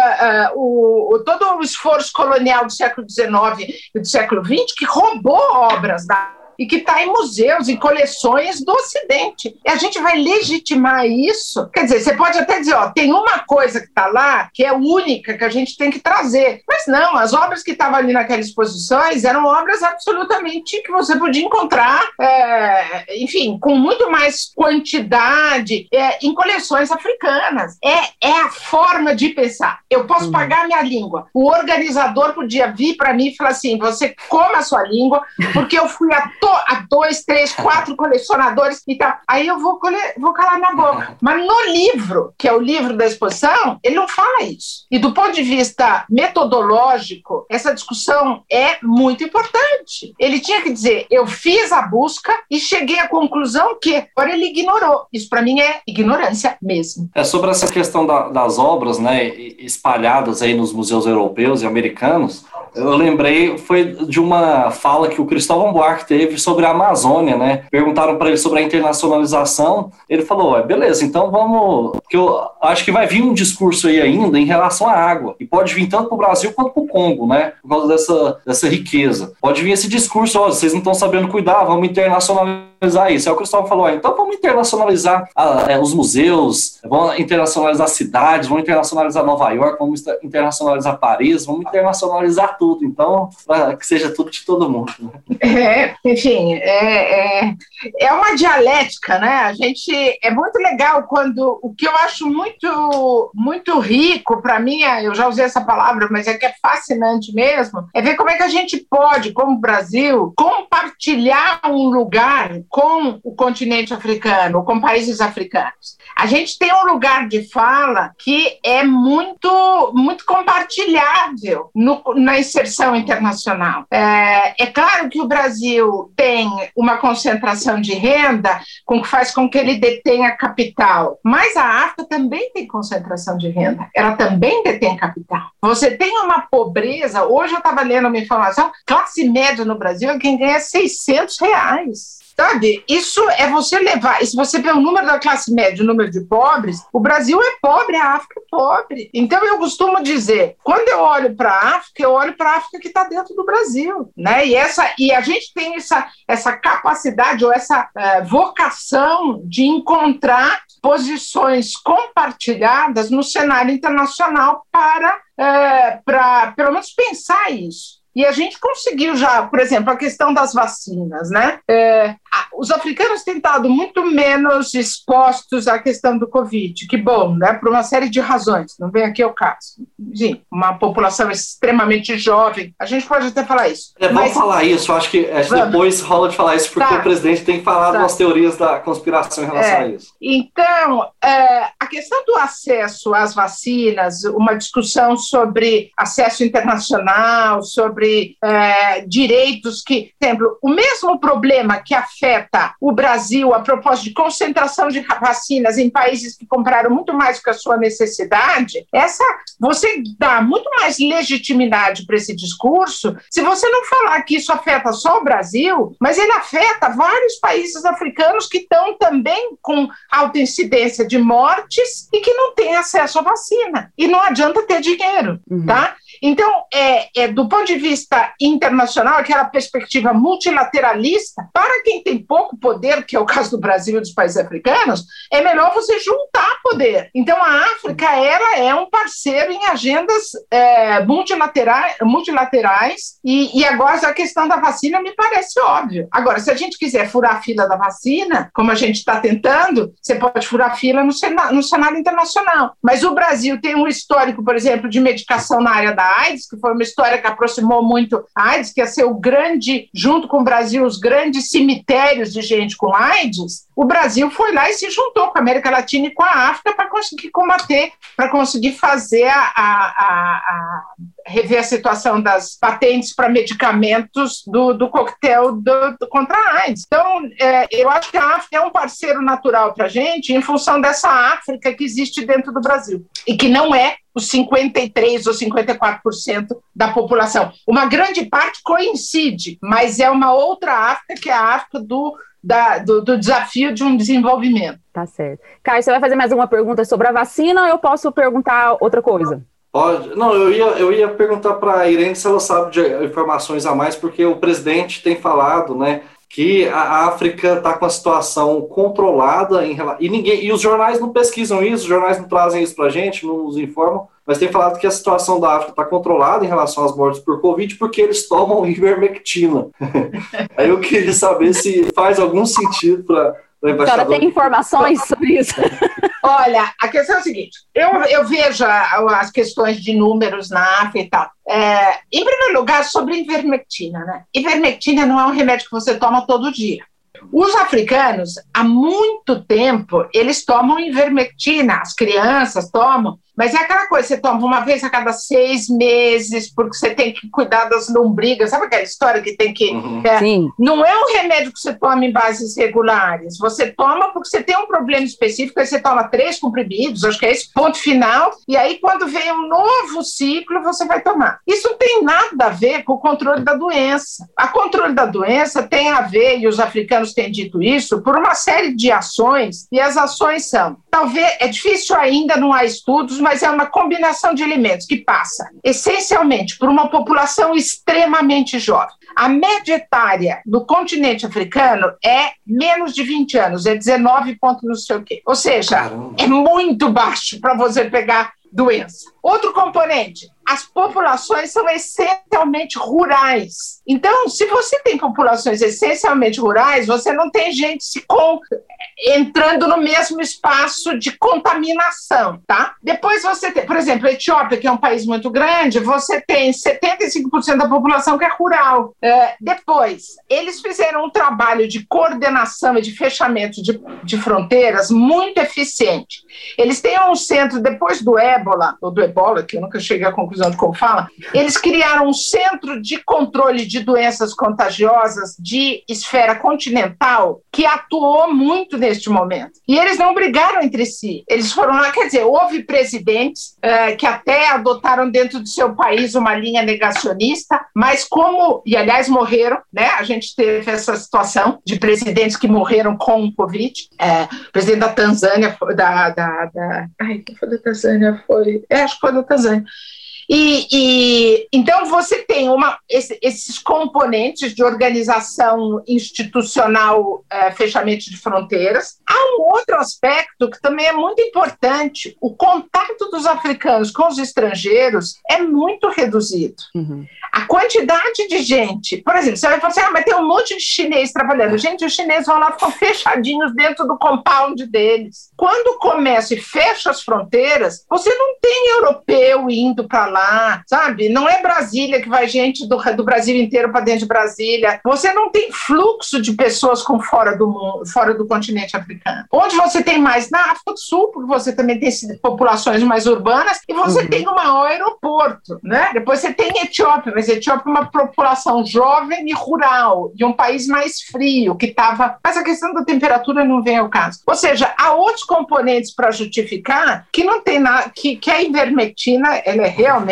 [SPEAKER 3] o, todo o esforço colonial do século XIX e do século XX que roubou obras da e que está em museus, em coleções do Ocidente. E a gente vai legitimar isso. Quer dizer, você pode até dizer, ó, tem uma coisa que está lá que é única que a gente tem que trazer. Mas não, as obras que estavam ali naquelas exposições eram obras absolutamente que você podia encontrar, é, enfim, com muito mais quantidade é, em coleções africanas. É, é a forma de pensar. Eu posso uhum. pagar minha língua. O organizador podia vir para mim e falar assim: você come a sua língua, porque eu fui a a dois, três, quatro colecionadores e tal. Aí eu vou, vou calar minha boca. Mas no livro, que é o livro da exposição, ele não fala isso. E do ponto de vista metodológico, essa discussão é muito importante. Ele tinha que dizer: eu fiz a busca e cheguei à conclusão que agora ele ignorou. Isso para mim é ignorância mesmo.
[SPEAKER 1] É sobre essa questão da, das obras, né, espalhadas aí nos museus europeus e americanos. Eu lembrei foi de uma fala que o Cristóvão Buarque teve teve sobre a Amazônia, né? Perguntaram para ele sobre a internacionalização. Ele falou: beleza, então vamos. Porque eu acho que vai vir um discurso aí ainda em relação à água. E pode vir tanto para o Brasil quanto para o Congo, né? Por causa dessa, dessa riqueza. Pode vir esse discurso: ó, vocês não estão sabendo cuidar, vamos internacionalizar internacionalizar isso. É o que o Cristóvão falou, então vamos internacionalizar a, é, os museus, vamos internacionalizar cidades, vamos internacionalizar Nova York, vamos internacionalizar Paris, vamos internacionalizar tudo, então, para que seja tudo de todo mundo.
[SPEAKER 3] É, enfim, é, é, é uma dialética, né? A gente, é muito legal quando, o que eu acho muito, muito rico, para mim, é, eu já usei essa palavra, mas é que é fascinante mesmo, é ver como é que a gente pode, como Brasil, compartilhar um lugar com o continente africano, com países africanos. A gente tem um lugar de fala que é muito, muito compartilhável no, na inserção internacional. É, é claro que o Brasil tem uma concentração de renda com que faz com que ele detenha capital, mas a África também tem concentração de renda, ela também detém capital. Você tem uma pobreza, hoje eu estava lendo uma informação, classe média no Brasil é quem ganha 600 reais. Sabe? Isso é você levar. Se você vê o número da classe média, o número de pobres, o Brasil é pobre, a África é pobre. Então eu costumo dizer, quando eu olho para a África, eu olho para a África que está dentro do Brasil, né? E essa e a gente tem essa essa capacidade ou essa uh, vocação de encontrar posições compartilhadas no cenário internacional para, uh, para pelo menos pensar isso. E a gente conseguiu já, por exemplo, a questão das vacinas, né? É, os africanos têm estado muito menos expostos à questão do Covid, que bom, né? Por uma série de razões, não vem aqui o caso. Sim, uma população extremamente jovem, a gente pode até falar isso.
[SPEAKER 1] É, vamos falar isso, acho que é, depois rola de falar isso, porque tá. o presidente tem falado tá. umas teorias da conspiração em relação é. a isso.
[SPEAKER 3] Então, é, a questão do acesso às vacinas, uma discussão sobre acesso internacional, sobre é, direitos que, por exemplo, o mesmo problema que afeta afeta o Brasil a propósito de concentração de vacinas em países que compraram muito mais do que a sua necessidade, essa você dá muito mais legitimidade para esse discurso se você não falar que isso afeta só o Brasil, mas ele afeta vários países africanos que estão também com alta incidência de mortes e que não têm acesso à vacina. E não adianta ter dinheiro, uhum. tá? Então, é, é, do ponto de vista internacional, aquela perspectiva multilateralista, para quem tem pouco poder, que é o caso do Brasil e dos países africanos, é melhor você juntar poder. Então, a África ela é um parceiro em agendas é, multilaterais, multilaterais e, e agora a questão da vacina me parece óbvio. Agora, se a gente quiser furar a fila da vacina, como a gente está tentando, você pode furar a fila no, no cenário internacional. Mas o Brasil tem um histórico, por exemplo, de medicação na área da AIDS, que foi uma história que aproximou muito a AIDS, que ia ser o grande, junto com o Brasil, os grandes cemitérios de gente com AIDS, o Brasil foi lá e se juntou com a América Latina e com a África para conseguir combater, para conseguir fazer a, a, a, rever a situação das patentes para medicamentos do, do coquetel do, do, contra a AIDS. Então, é, eu acho que a África é um parceiro natural para a gente em função dessa África que existe dentro do Brasil e que não é os 53% ou 54% da população. Uma grande parte coincide, mas é uma outra África que é a África do, da, do, do, desafio de um desenvolvimento.
[SPEAKER 2] Tá certo. Caio, você vai fazer mais uma pergunta sobre a vacina ou eu posso perguntar outra coisa?
[SPEAKER 1] Pode. Não, eu ia, eu ia perguntar para a Irene se ela sabe de informações a mais, porque o presidente tem falado, né, que a África está com a situação controlada em, e ninguém e os jornais não pesquisam isso, os jornais não trazem isso para a gente, não nos informam, mas tem falado que a situação da África está controlada em relação às mortes por Covid porque eles tomam ivermectina. Aí eu queria saber se faz algum sentido para
[SPEAKER 2] a senhora tem informações sobre isso?
[SPEAKER 3] Olha, a questão é a seguinte: eu, eu vejo as questões de números na África e tal. É, em primeiro lugar, sobre ivermectina, né? Ivermectina não é um remédio que você toma todo dia. Os africanos, há muito tempo, eles tomam ivermectina, as crianças tomam, mas é aquela coisa, você toma uma vez a cada seis meses, porque você tem que cuidar das lombrigas. Sabe aquela história que tem que.
[SPEAKER 2] Uhum. É, Sim.
[SPEAKER 3] Não é um remédio que você toma em bases regulares. Você toma porque você tem um problema específico, aí você toma três comprimidos, acho que é esse ponto final, e aí quando vem um novo ciclo, você vai tomar. Isso não tem nada a ver com o controle da doença. A controle da doença tem a ver, e os africanos têm dito isso, por uma série de ações, e as ações são talvez é difícil ainda, não há estudos, mas é uma combinação de elementos que passa essencialmente por uma população extremamente jovem. A média etária no continente africano é menos de 20 anos, é 19 ponto não sei o quê. Ou seja, Caramba. é muito baixo para você pegar doença. Outro componente, as populações são essencialmente rurais. Então, se você tem populações essencialmente rurais, você não tem gente se entrando no mesmo espaço de contaminação, tá? Depois você tem, por exemplo, a Etiópia, que é um país muito grande, você tem 75% da população que é rural. É, depois, eles fizeram um trabalho de coordenação e de fechamento de, de fronteiras muito eficiente. Eles têm um centro, depois do ébola, ou do ebola, que eu nunca cheguei à conclusão de como fala, eles criaram um centro de controle de doenças contagiosas de esfera continental que atuou muito neste momento. E eles não brigaram entre si. Eles foram lá, quer dizer, houve presidentes uh, que até adotaram dentro do seu país uma linha negacionista, mas como, e aliás morreram, né? A gente teve essa situação de presidentes que morreram com o Covid. É, o presidente da Tanzânia, da, da, da ai, quem foi da Tanzânia? Foi, é, acho que foi da Tanzânia. E, e, então você tem uma, esse, esses componentes de organização institucional, é, fechamento de fronteiras. Há um outro aspecto que também é muito importante: o contato dos africanos com os estrangeiros é muito reduzido. Uhum. A quantidade de gente, por exemplo, você vai falar assim, ah, mas tem um monte de chinês trabalhando. Gente, os chineses vão lá, ficam fechadinhos dentro do compound deles. Quando começa e fecha as fronteiras, você não tem europeu indo para lá, sabe? Não é Brasília que vai gente do, do Brasil inteiro para dentro de Brasília. Você não tem fluxo de pessoas com fora do mundo, fora do continente africano. Onde você tem mais na África do Sul, porque você também tem populações mais urbanas e você uhum. tem o maior aeroporto, né? Depois você tem Etiópia, mas Etiópia é uma população jovem e rural e um país mais frio que estava, mas a questão da temperatura não vem ao caso. Ou seja, há outros componentes para justificar que não tem nada, que, que a ivermectina ela é realmente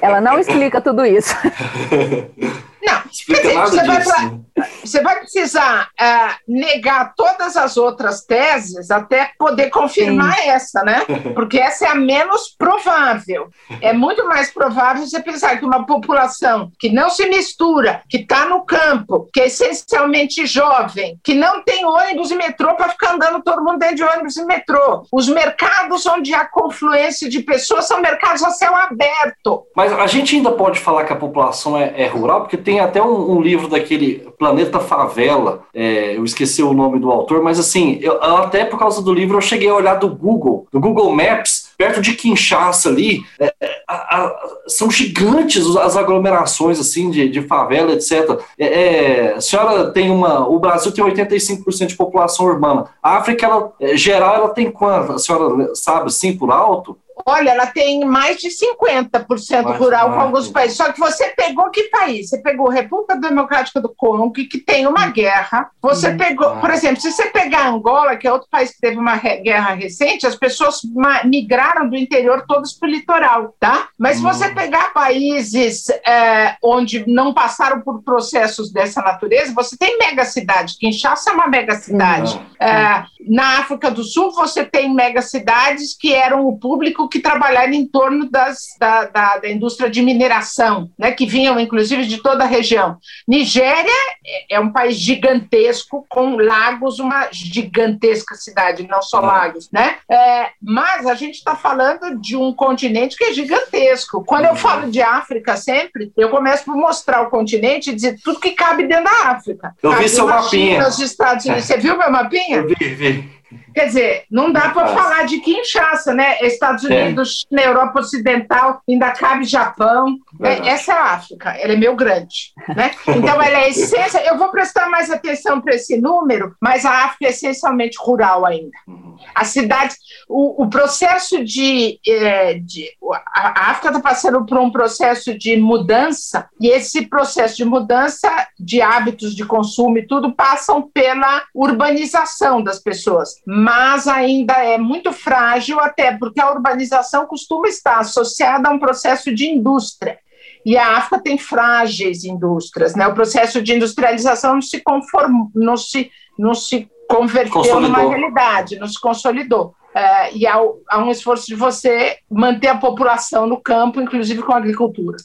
[SPEAKER 2] ela não explica tudo isso.
[SPEAKER 3] Não, explica nada você, disso. Vai você vai precisar uh, negar todas as outras teses até poder confirmar Sim. essa, né? Porque essa é a menos provável. É muito mais provável você pensar que uma população que não se mistura, que está no campo, que é essencialmente jovem, que não tem ônibus e metrô para ficar andando todo mundo dentro de ônibus e metrô. Os mercados onde há confluência de pessoas são mercados a céu aberto.
[SPEAKER 1] Mas a gente ainda pode falar que a população é, é rural, porque tem até um, um livro daquele Planeta Favela, é, eu esqueci o nome do autor, mas assim, eu, até por causa do livro eu cheguei a olhar do Google, do Google Maps, perto de Kinshasa ali, é, é a, a, são gigantes as aglomerações assim de, de favela, etc. É, é, a senhora tem uma, o Brasil tem 85% de população urbana. A África, ela, é, geral, ela tem quanto? A senhora sabe, assim, por alto?
[SPEAKER 3] Olha, ela tem mais de 50% rural com alguns países. Só que você pegou que país? Você pegou República Democrática do Congo, que tem uma guerra. Você hum, pegou, por exemplo, se você pegar Angola, que é outro país que teve uma guerra recente, as pessoas migraram do interior todos para o litoral, tá? Mas se você hum. pegar países é, onde não passaram por processos dessa natureza, você tem megacidade. Kinshasa é uma megacidade. É, na África do Sul, você tem megacidades que eram o público que trabalharam em torno das, da, da, da, indústria de mineração, né, que vinham inclusive de toda a região. Nigéria é, é um país gigantesco, com lagos, uma gigantesca cidade, não só lagos, né? É, mas a gente está falando de um continente que é gigantesco. Quando eu falo de África sempre, eu começo por mostrar o continente e dizer tudo que cabe dentro da África.
[SPEAKER 1] Eu vi seu mapinha.
[SPEAKER 3] Os Estados Unidos. Você viu meu mapinha?
[SPEAKER 1] Eu vi, vi.
[SPEAKER 3] Quer dizer, não dá para falar de Kinshasa, né? Estados é. Unidos, é. na Europa Ocidental, ainda cabe Japão. É, essa é a África, ela é meio grande. Né? Então, ela é essência. Eu vou prestar mais atenção para esse número, mas a África é essencialmente rural ainda. Uhum. A cidade, o, o processo de, é, de. A África está passando por um processo de mudança, e esse processo de mudança de hábitos de consumo e tudo passam pela urbanização das pessoas mas ainda é muito frágil, até porque a urbanização costuma estar associada a um processo de indústria. E a África tem frágeis indústrias, né? O processo de industrialização não se conforma, não se, não se converteu consolidou. numa realidade, nos consolidou. É, e há, há um esforço de você manter a população no campo, inclusive com a agricultura.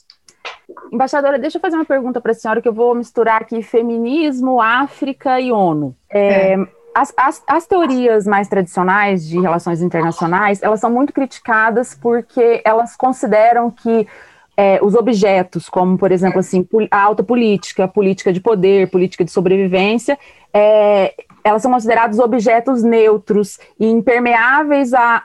[SPEAKER 2] Embaixadora, deixa eu fazer uma pergunta para a senhora, que eu vou misturar aqui feminismo, África e ONU. É, é. As, as, as, teorias mais tradicionais de relações internacionais, elas são muito criticadas porque elas consideram que é, os objetos, como, por exemplo, assim, a alta política, política de poder, política de sobrevivência, é, elas são consideradas objetos neutros e impermeáveis a,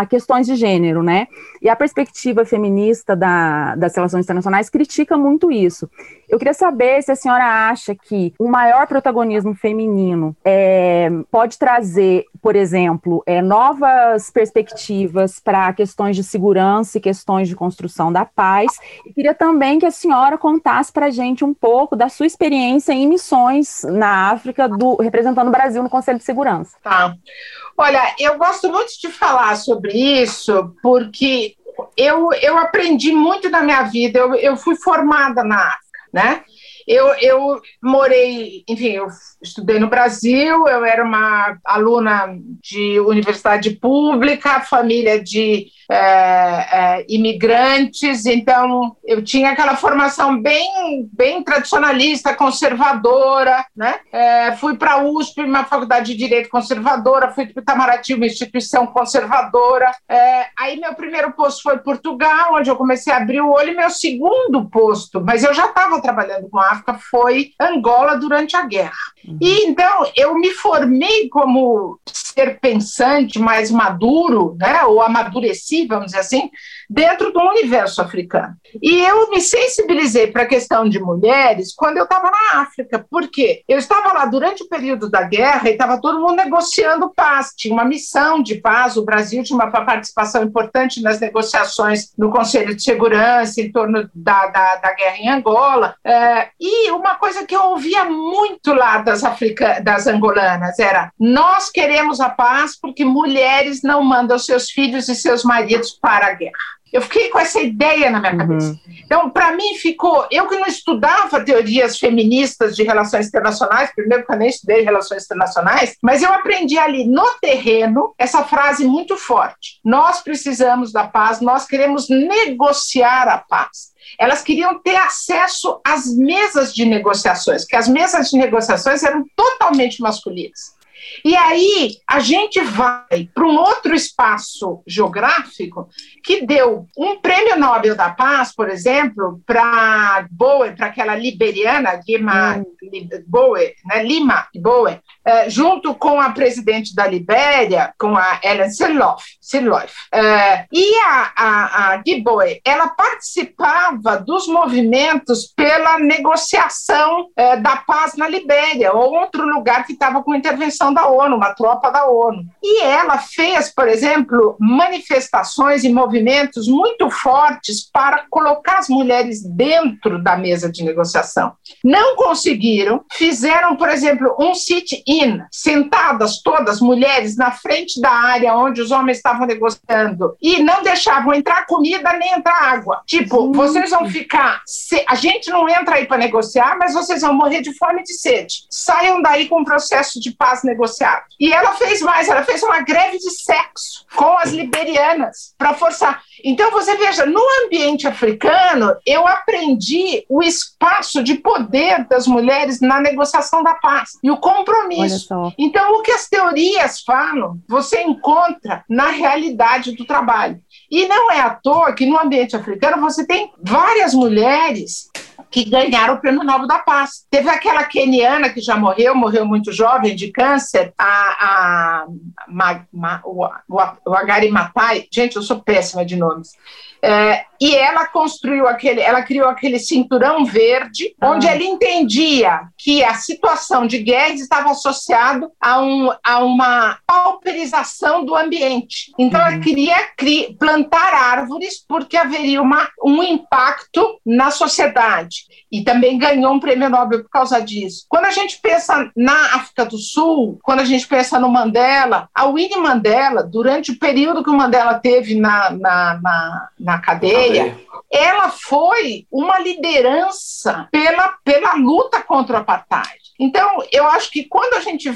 [SPEAKER 2] a, questões de gênero, né? E a perspectiva feminista da, das relações internacionais critica muito isso. Eu queria saber se a senhora acha que o maior protagonismo feminino é, pode trazer, por exemplo, é, novas perspectivas para questões de segurança e questões de construção da paz. E queria também que a senhora contasse para a gente um pouco da sua experiência em missões na África, do, representando o Brasil no Conselho de Segurança.
[SPEAKER 3] Tá. Olha, eu gosto muito de falar sobre isso porque eu, eu aprendi muito na minha vida. Eu, eu fui formada na África, né? Eu, eu morei, enfim, eu estudei no Brasil, eu era uma aluna de universidade pública, família de é, é, imigrantes, então eu tinha aquela formação bem, bem tradicionalista, conservadora, né? É, fui para a USP, uma faculdade de direito conservadora, fui para o Itamaraty, uma instituição conservadora. É, aí meu primeiro posto foi Portugal, onde eu comecei a abrir o olho, e meu segundo posto, mas eu já estava trabalhando com a África, foi Angola durante a guerra. Uhum. E então eu me formei como ser pensante mais maduro, né? Ou amadureci vamos dizer assim, dentro do universo africano. E eu me sensibilizei para a questão de mulheres quando eu estava na África, porque eu estava lá durante o período da guerra e estava todo mundo negociando paz, tinha uma missão de paz, o Brasil tinha uma participação importante nas negociações no Conselho de Segurança em torno da, da, da guerra em Angola. É, e uma coisa que eu ouvia muito lá das, africanas, das angolanas era: nós queremos a paz porque mulheres não mandam seus filhos e seus maridos para a guerra. Eu fiquei com essa ideia na minha uhum. cabeça. Então, para mim, ficou. Eu que não estudava teorias feministas de relações internacionais, primeiro que eu nem estudei relações internacionais, mas eu aprendi ali no terreno essa frase muito forte: nós precisamos da paz, nós queremos negociar a paz. Elas queriam ter acesso às mesas de negociações, que as mesas de negociações eram totalmente masculinas. E aí a gente vai para um outro espaço geográfico que deu um prêmio Nobel da Paz, por exemplo, para Boe, para aquela liberiana, Lima hum. Boe, né, Lima Boe, é, junto com a presidente da Libéria, com a Ellen Sirloff. Sirloff. É, e a, a, a ela participava dos movimentos pela negociação é, da paz na Libéria, ou outro lugar que estava com intervenção da ONU, uma tropa da ONU. E ela fez, por exemplo, manifestações e movimentos muito fortes para colocar as mulheres dentro da mesa de negociação. Não conseguiram, fizeram, por exemplo, um sit-in, sentadas todas mulheres na frente da área onde os homens estavam negociando e não deixavam entrar comida nem entrar água. Tipo, Sim. vocês vão ficar, a gente não entra aí para negociar, mas vocês vão morrer de fome e de sede. Saiam daí com um processo de paz negociado. E ela fez mais, ela fez uma greve de sexo com as liberianas para forçar. Então, você veja, no ambiente africano, eu aprendi o espaço de poder das mulheres na negociação da paz e o compromisso. Então, o que as teorias falam, você encontra na realidade do trabalho. E não é à toa que no ambiente africano você tem várias mulheres que ganharam o Prêmio Nobel da Paz. Teve aquela keniana que já morreu, morreu muito jovem de câncer, a, a, o, o, o Agari Matai. Gente, eu sou péssima de nomes. É, e ela construiu aquele, ela criou aquele cinturão verde, ah. onde ela entendia que a situação de guerra estava associado a, um, a uma pauperização do ambiente. Então, uhum. ela queria cri, plantar árvores porque haveria uma, um impacto na sociedade. E também ganhou um prêmio Nobel por causa disso. Quando a gente pensa na África do Sul, quando a gente pensa no Mandela, a Winnie Mandela, durante o período que o Mandela teve na, na, na, na cadeia, ela foi uma liderança pela, pela luta contra o apartheid. Então, eu acho que quando a gente.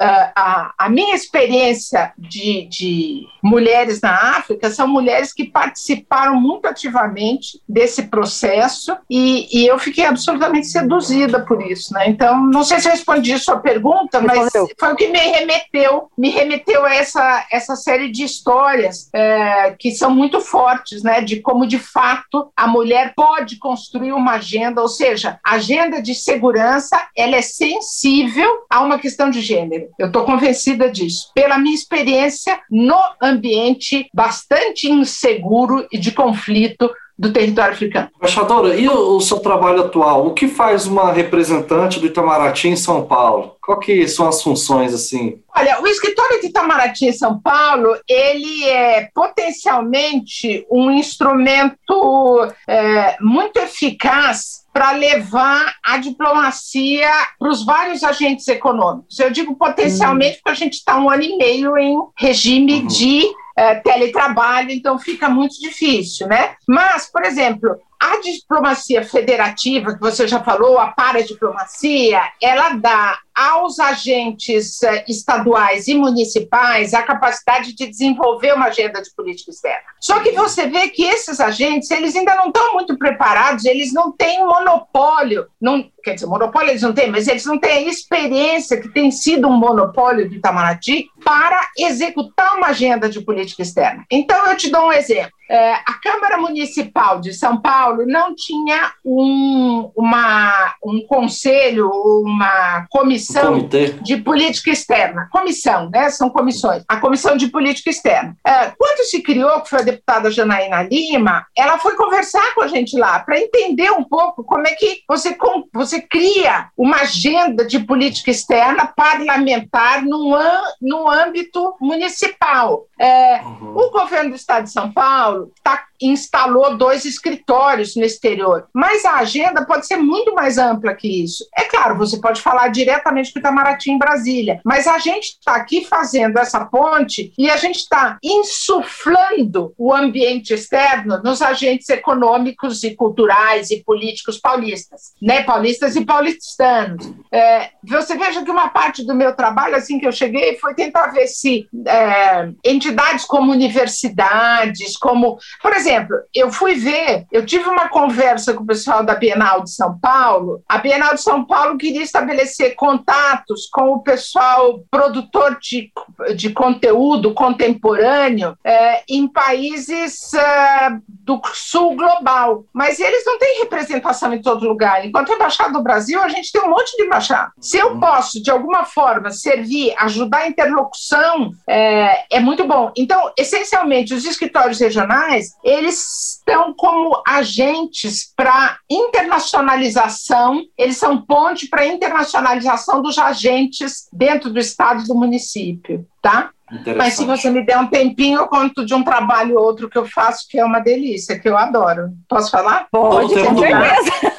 [SPEAKER 3] A, a minha experiência de, de mulheres na África são mulheres que participaram muito ativamente desse processo e, e eu fiquei absolutamente seduzida por isso. Né? Então, não sei se eu respondi a sua pergunta, mas foi o que me remeteu, me remeteu a essa, essa série de histórias é, que são muito fortes, né? de como, de fato, a mulher pode construir uma agenda, ou seja, a agenda de segurança ela é sensível a uma questão de gênero. Eu estou convencida disso, pela minha experiência no ambiente bastante inseguro e de conflito do território africano.
[SPEAKER 1] Embaixadora, e o, o, seu trabalho atual? O que faz uma representante do Itamaraty em São Paulo? Qual que são as funções assim?
[SPEAKER 3] Olha, o escritório de Itamaraty em São Paulo, ele é potencialmente um instrumento é, muito eficaz para levar a diplomacia para os vários agentes econômicos. Eu digo potencialmente porque a gente está um ano e meio em regime uhum. de é, teletrabalho, então fica muito difícil, né? Mas, por exemplo, a diplomacia federativa, que você já falou, a paradiplomacia, ela dá aos agentes eh, estaduais e municipais a capacidade de desenvolver uma agenda de política externa. Só que você vê que esses agentes, eles ainda não estão muito preparados, eles não têm monopólio, não, quer dizer, monopólio eles não têm, mas eles não têm a experiência que tem sido um monopólio do Itamaraty para executar uma agenda de política externa. Então, eu te dou um exemplo. É, a Câmara Municipal de São Paulo não tinha um, uma, um conselho, uma comissão um de política externa. Comissão, né? São comissões. A Comissão de Política Externa. É, quando se criou, que foi a deputada Janaína Lima, ela foi conversar com a gente lá para entender um pouco como é que você, você cria uma agenda de política externa parlamentar no, no âmbito municipal. É, uhum. O governo do Estado de São Paulo tá, instalou dois escritórios no exterior, mas a agenda pode ser muito mais ampla que isso. É claro, você pode falar diretamente com o Itamaraty em Brasília, mas a gente está aqui fazendo essa ponte e a gente está insuflando o ambiente externo nos agentes econômicos e culturais e políticos paulistas, né? Paulistas e paulistanos. É, você veja que uma parte do meu trabalho, assim que eu cheguei, foi tentar ver se é, entidades como universidades, como por exemplo, eu fui ver, eu tive uma conversa com o pessoal da Bienal de São Paulo. A Bienal de São Paulo queria estabelecer contatos com o pessoal produtor de, de conteúdo contemporâneo é, em países é, do sul global. Mas eles não têm representação em todo lugar. Enquanto a Embaixada do Brasil, a gente tem um monte de embaixada. Se eu posso, de alguma forma, servir, ajudar a interlocução, é, é muito bom. Então, essencialmente, os escritórios regionais eles estão como agentes para internacionalização, eles são ponte para internacionalização dos agentes dentro do estado e do município, tá? Mas se você me der um tempinho, eu conto de um trabalho ou outro que eu faço, que é uma delícia, que eu adoro. Posso falar?
[SPEAKER 2] Pode, com certeza.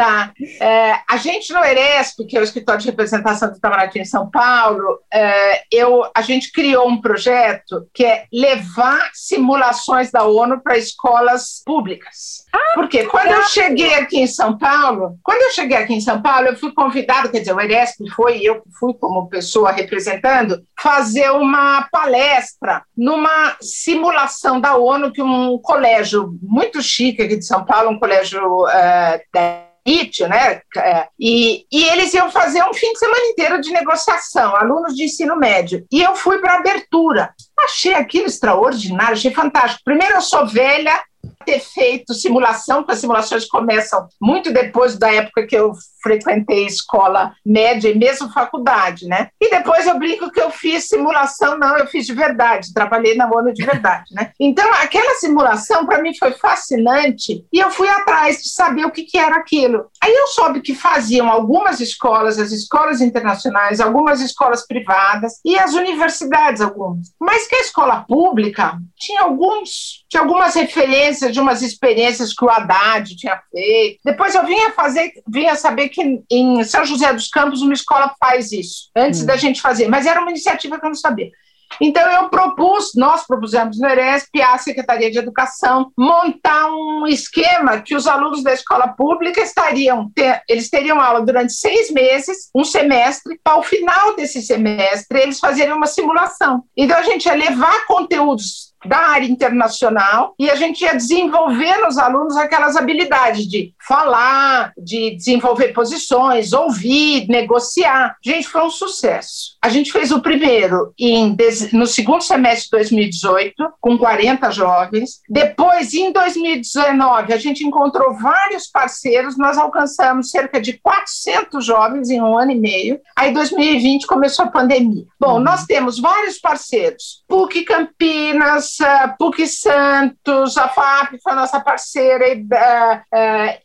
[SPEAKER 3] Tá. É, a gente no Eresp, que é o escritório de representação do Itamaraty em São Paulo, é, eu, a gente criou um projeto que é levar simulações da ONU para escolas públicas. Ah, Porque quando eu cheguei aqui em São Paulo, quando eu cheguei aqui em São Paulo, eu fui convidado, quer dizer, o Eresp foi, eu fui como pessoa representando, fazer uma palestra numa simulação da ONU que um colégio muito chique aqui de São Paulo, um colégio uh, né? É, e, e eles iam fazer um fim de semana inteiro de negociação, alunos de ensino médio. E eu fui para a abertura. Achei aquilo extraordinário, achei fantástico. Primeiro, eu sou velha, ter feito simulação, porque as simulações começam muito depois da época que eu frequentei escola média e mesmo faculdade, né? E depois eu brinco que eu fiz simulação, não, eu fiz de verdade, trabalhei na ONU de verdade, né? Então, aquela simulação para mim foi fascinante e eu fui atrás de saber o que, que era aquilo. Aí eu soube que faziam algumas escolas, as escolas internacionais, algumas escolas privadas e as universidades algumas, mas que a escola pública tinha alguns, tinha algumas referências de umas experiências que o Haddad tinha feito. Depois eu vinha fazer, vinha saber que em São José dos Campos uma escola faz isso, antes hum. da gente fazer, mas era uma iniciativa que eu não sabia. Então, eu propus, nós propusemos no ERESP, a Secretaria de Educação, montar um esquema que os alunos da escola pública estariam, ter, eles teriam aula durante seis meses, um semestre, para o final desse semestre eles fazerem uma simulação. Então, a gente ia levar conteúdos da área internacional e a gente ia desenvolver nos alunos aquelas habilidades de falar, de desenvolver posições, ouvir, negociar. Gente, foi um sucesso. A gente fez o primeiro em, no segundo semestre de 2018, com 40 jovens. Depois, em 2019, a gente encontrou vários parceiros, nós alcançamos cerca de 400 jovens em um ano e meio. Aí, 2020, começou a pandemia. Bom, uhum. nós temos vários parceiros, PUC Campinas, PUC Santos, a FAP foi a nossa parceira,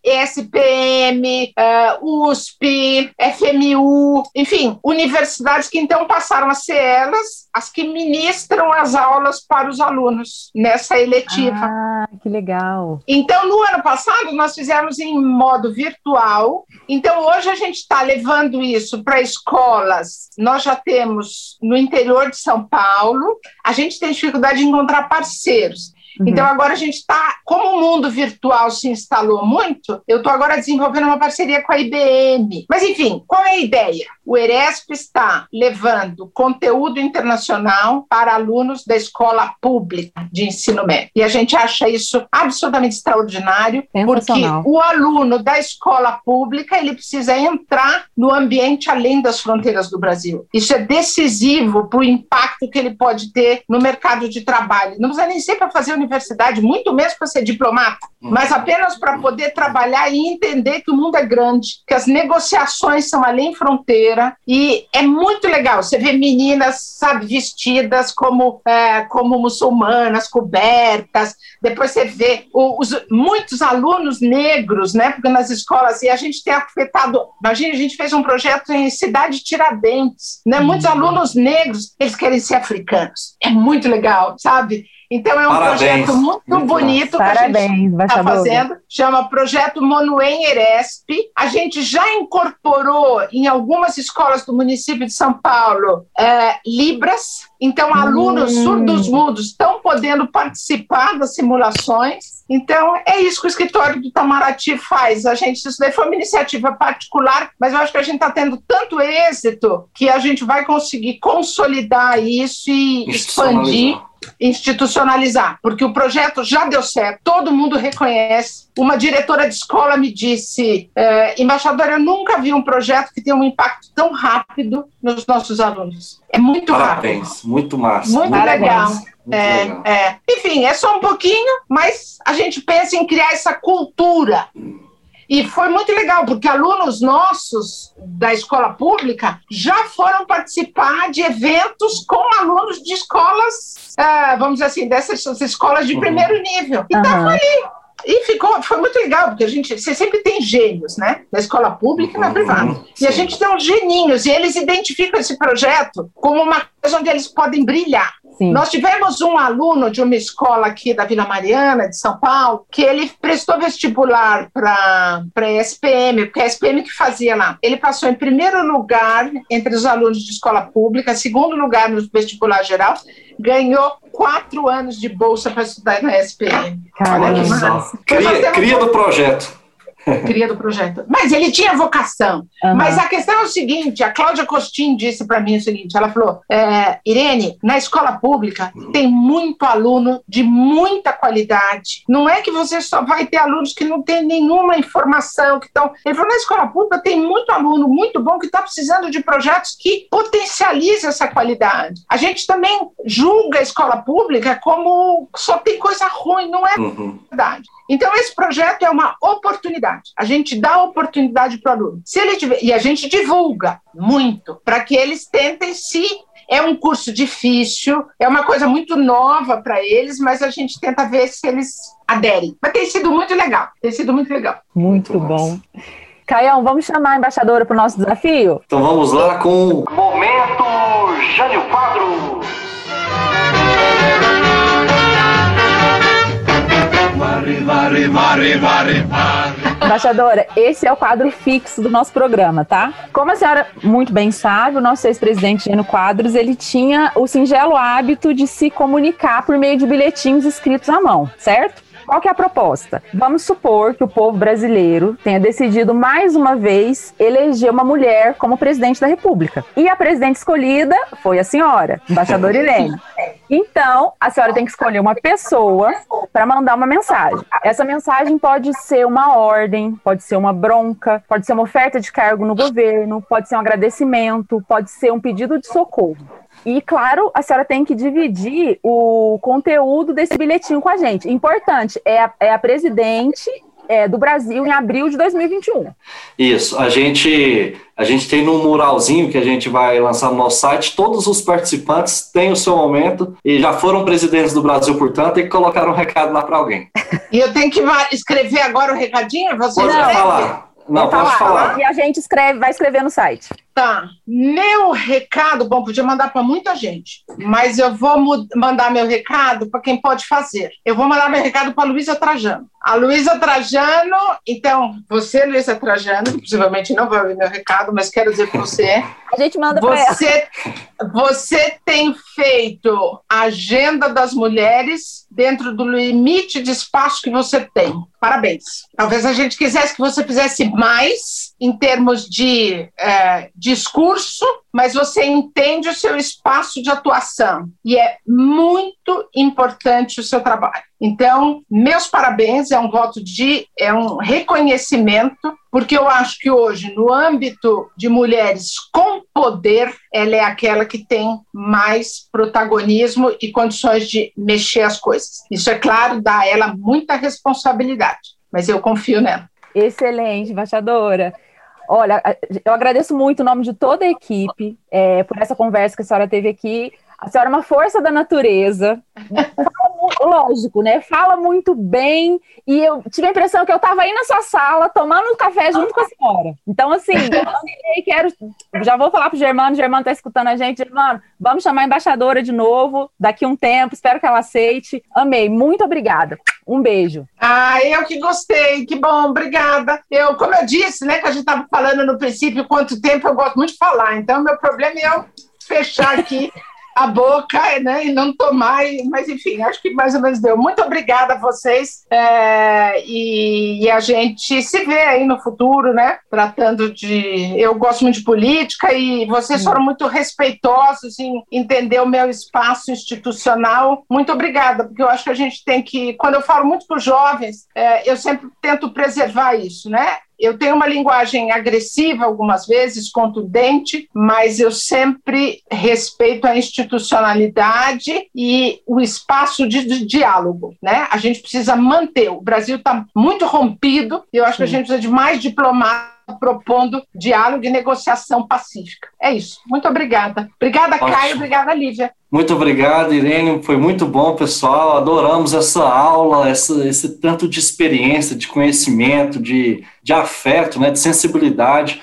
[SPEAKER 3] ESPM, USP, FMU, enfim, universidades que então passaram a ser elas as que ministram as aulas para os alunos nessa eletiva.
[SPEAKER 2] Ah, que legal.
[SPEAKER 3] Então, no ano passado, nós fizemos em modo virtual. Então, hoje a gente está levando isso para escolas. Nós já temos no interior de São Paulo. A gente tem dificuldade de encontrar parceiros. Uhum. Então, agora a gente está, como o mundo virtual se instalou muito, eu estou agora desenvolvendo uma parceria com a IBM. Mas, enfim, qual é a ideia? O ERESP está levando conteúdo internacional para alunos da escola pública de ensino médio. E a gente acha isso absolutamente extraordinário, porque o aluno da escola pública ele precisa entrar no ambiente além das fronteiras do Brasil. Isso é decisivo para o impacto que ele pode ter no mercado de trabalho. Não precisa nem ser para fazer universidade, muito menos para ser diplomata, hum. mas apenas para poder trabalhar e entender que o mundo é grande, que as negociações são além fronteira e é muito legal. Você vê meninas, sabe, vestidas como, é, como muçulmanas, cobertas. Depois você vê os, muitos alunos negros, né? Porque nas escolas, e a gente tem afetado. Imagina, a gente fez um projeto em Cidade Tiradentes, né? Muitos alunos negros, eles querem ser africanos. É muito legal, sabe? Então é um Parabéns. projeto muito, muito bonito
[SPEAKER 2] Parabéns, que a gente está
[SPEAKER 3] fazendo. Chama Projeto Monuem Eresp. A gente já incorporou em algumas escolas do município de São Paulo é, Libras. Então, alunos hum. surdos mudos estão podendo participar das simulações. Então, é isso que o escritório do Itamaraty faz. A gente, isso daí foi uma iniciativa particular, mas eu acho que a gente está tendo tanto êxito que a gente vai conseguir consolidar isso e expandir institucionalizar, porque o projeto já deu certo, todo mundo reconhece. Uma diretora de escola me disse, é, embaixadora, eu nunca vi um projeto que tenha um impacto tão rápido nos nossos alunos. É muito
[SPEAKER 1] Parabéns,
[SPEAKER 3] rápido.
[SPEAKER 1] muito massa.
[SPEAKER 3] Muito, muito legal. Muito é. É. Enfim, é só um pouquinho, mas a gente pensa em criar essa cultura. E foi muito legal, porque alunos nossos da escola pública já foram participar de eventos com alunos de escolas, uh, vamos dizer assim, dessas escolas de uhum. primeiro nível. E estava uhum. ali. E ficou, foi muito legal, porque a gente, você sempre tem gênios, né? Na escola pública e na uhum. privada. E a gente tem uns geninhos, e eles identificam esse projeto como uma coisa onde eles podem brilhar. Sim. Nós tivemos um aluno de uma escola aqui da Vila Mariana, de São Paulo, que ele prestou vestibular para a SPM, porque é a SPM que fazia lá. Ele passou em primeiro lugar entre os alunos de escola pública, segundo lugar no vestibular geral, ganhou quatro anos de bolsa para estudar na SPM.
[SPEAKER 1] Caramba. Cria, cria do projeto
[SPEAKER 3] cria do projeto. Mas ele tinha vocação. Uhum. Mas a questão é o seguinte: a Cláudia Costin disse para mim o seguinte: ela falou, é, Irene, na escola pública tem muito aluno de muita qualidade. Não é que você só vai ter alunos que não têm nenhuma informação, que estão. Ele falou, na escola pública tem muito aluno muito bom que está precisando de projetos que potencializem essa qualidade. A gente também julga a escola pública como só tem coisa ruim, não é uhum. verdade. Então, esse projeto é uma oportunidade. A gente dá oportunidade para o aluno. Se ele tiver, e a gente divulga muito para que eles tentem se é um curso difícil, é uma coisa muito nova para eles, mas a gente tenta ver se eles aderem. Mas tem sido muito legal, tem sido muito legal.
[SPEAKER 2] Muito, muito bom. Caião, vamos chamar a embaixadora para o nosso desafio?
[SPEAKER 1] Então vamos lá com Momento Jânio Quadros.
[SPEAKER 2] Embaixadora, esse é o quadro fixo do nosso programa, tá? Como a senhora muito bem sabe, o nosso ex-presidente Geno Quadros, ele tinha o singelo hábito de se comunicar por meio de bilhetinhos escritos à mão, certo? Qual que é a proposta? Vamos supor que o povo brasileiro tenha decidido mais uma vez eleger uma mulher como presidente da República. E a presidente escolhida foi a senhora, embaixadora Irene. Então, a senhora tem que escolher uma pessoa para mandar uma mensagem. Essa mensagem pode ser uma ordem, pode ser uma bronca, pode ser uma oferta de cargo no governo, pode ser um agradecimento, pode ser um pedido de socorro. E, claro, a senhora tem que dividir o conteúdo desse bilhetinho com a gente. Importante, é a, é a presidente é, do Brasil em abril de 2021.
[SPEAKER 1] Isso, a gente, a gente tem no muralzinho que a gente vai lançar no nosso site, todos os participantes têm o seu momento e já foram presidentes do Brasil, portanto, e colocaram um recado lá para alguém.
[SPEAKER 3] E eu tenho que escrever agora o recadinho?
[SPEAKER 1] Você Pode falar. Não, pode falar. falar.
[SPEAKER 2] E a gente escreve, vai escrever no site.
[SPEAKER 3] Tá. Meu recado, bom, podia mandar para muita gente, mas eu vou mandar meu recado para quem pode fazer. Eu vou mandar meu recado para Luísa Trajano. A Luísa Trajano, então, você, Luísa Trajano, possivelmente não vai ouvir meu recado, mas quero dizer para você.
[SPEAKER 2] A gente manda para
[SPEAKER 3] você. Você tem feito a agenda das mulheres dentro do limite de espaço que você tem. Parabéns. Talvez a gente quisesse que você fizesse mais em termos de é, discurso, mas você entende o seu espaço de atuação e é muito importante o seu trabalho. Então, meus parabéns, é um voto de, é um reconhecimento, porque eu acho que hoje, no âmbito de mulheres com poder, ela é aquela que tem mais protagonismo e condições de mexer as coisas. Isso, é claro, dá a ela muita responsabilidade, mas eu confio nela.
[SPEAKER 2] Excelente, embaixadora. Olha, eu agradeço muito o nome de toda a equipe é, por essa conversa que a senhora teve aqui. A senhora é uma força da natureza. Lógico, né? Fala muito bem. E eu tive a impressão que eu estava aí na sua sala tomando café junto com a senhora. Então, assim, eu quero. Já vou falar pro Germano, Germano está escutando a gente. Germano, vamos chamar a embaixadora de novo daqui um tempo. Espero que ela aceite. Amei. Muito obrigada. Um beijo.
[SPEAKER 3] Ah, eu que gostei, que bom, obrigada. Eu, como eu disse, né, que a gente estava falando no princípio quanto tempo eu gosto muito de falar, então meu problema é eu fechar aqui a boca né, e não tomar, mas enfim, acho que mais ou menos deu. Muito obrigada a vocês é, e, e, a gente se vê aí no futuro, né? Tratando de. Eu gosto muito de política e vocês foram muito respeitosos em entender o meu espaço institucional. Muito obrigada, porque eu acho que a gente tem que. Quando eu falo muito para os jovens, é, eu sempre tento preservar isso, né? Eu tenho uma linguagem agressiva algumas vezes, contundente, mas eu sempre respeito a institucionalidade e o espaço de, de diálogo, né? A gente precisa manter. O Brasil está muito rompido e eu acho Sim. que a gente precisa de mais diplomatas propondo diálogo e negociação pacífica. É isso. Muito obrigada. Obrigada, Ótimo. Caio. Obrigada, Lívia.
[SPEAKER 1] Muito obrigado, Irene. Foi muito bom, pessoal. Adoramos essa aula, essa, esse tanto de experiência, de conhecimento, de, de afeto, né, de sensibilidade.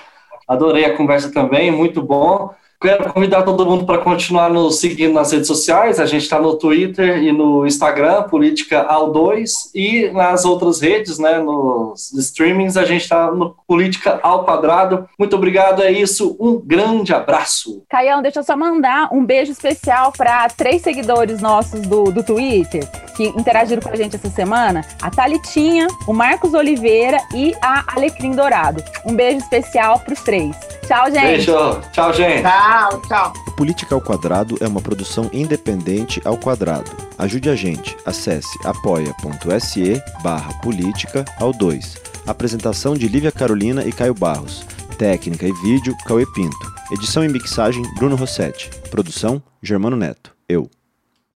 [SPEAKER 1] Adorei a conversa também, muito bom. Quero convidar todo mundo para continuar nos seguindo nas redes sociais. A gente está no Twitter e no Instagram, Política ao 2, e nas outras redes, né, nos streamings, a gente está no Política ao Quadrado. Muito obrigado, é isso. Um grande abraço.
[SPEAKER 2] Caião, deixa eu só mandar um beijo especial para três seguidores nossos do, do Twitter que interagiram com a gente essa semana: a Talitinha, o Marcos Oliveira e a Alecrim Dourado. Um beijo especial para os três. Tchau, gente.
[SPEAKER 1] Beijo. Tchau, gente.
[SPEAKER 3] Tchau, tchau.
[SPEAKER 4] O Política ao Quadrado é uma produção independente ao quadrado. Ajude a gente. Acesse apoia.se barra política ao 2. Apresentação de Lívia Carolina e Caio Barros. Técnica e vídeo, Cauê Pinto. Edição e mixagem, Bruno Rossetti. Produção, Germano Neto. Eu.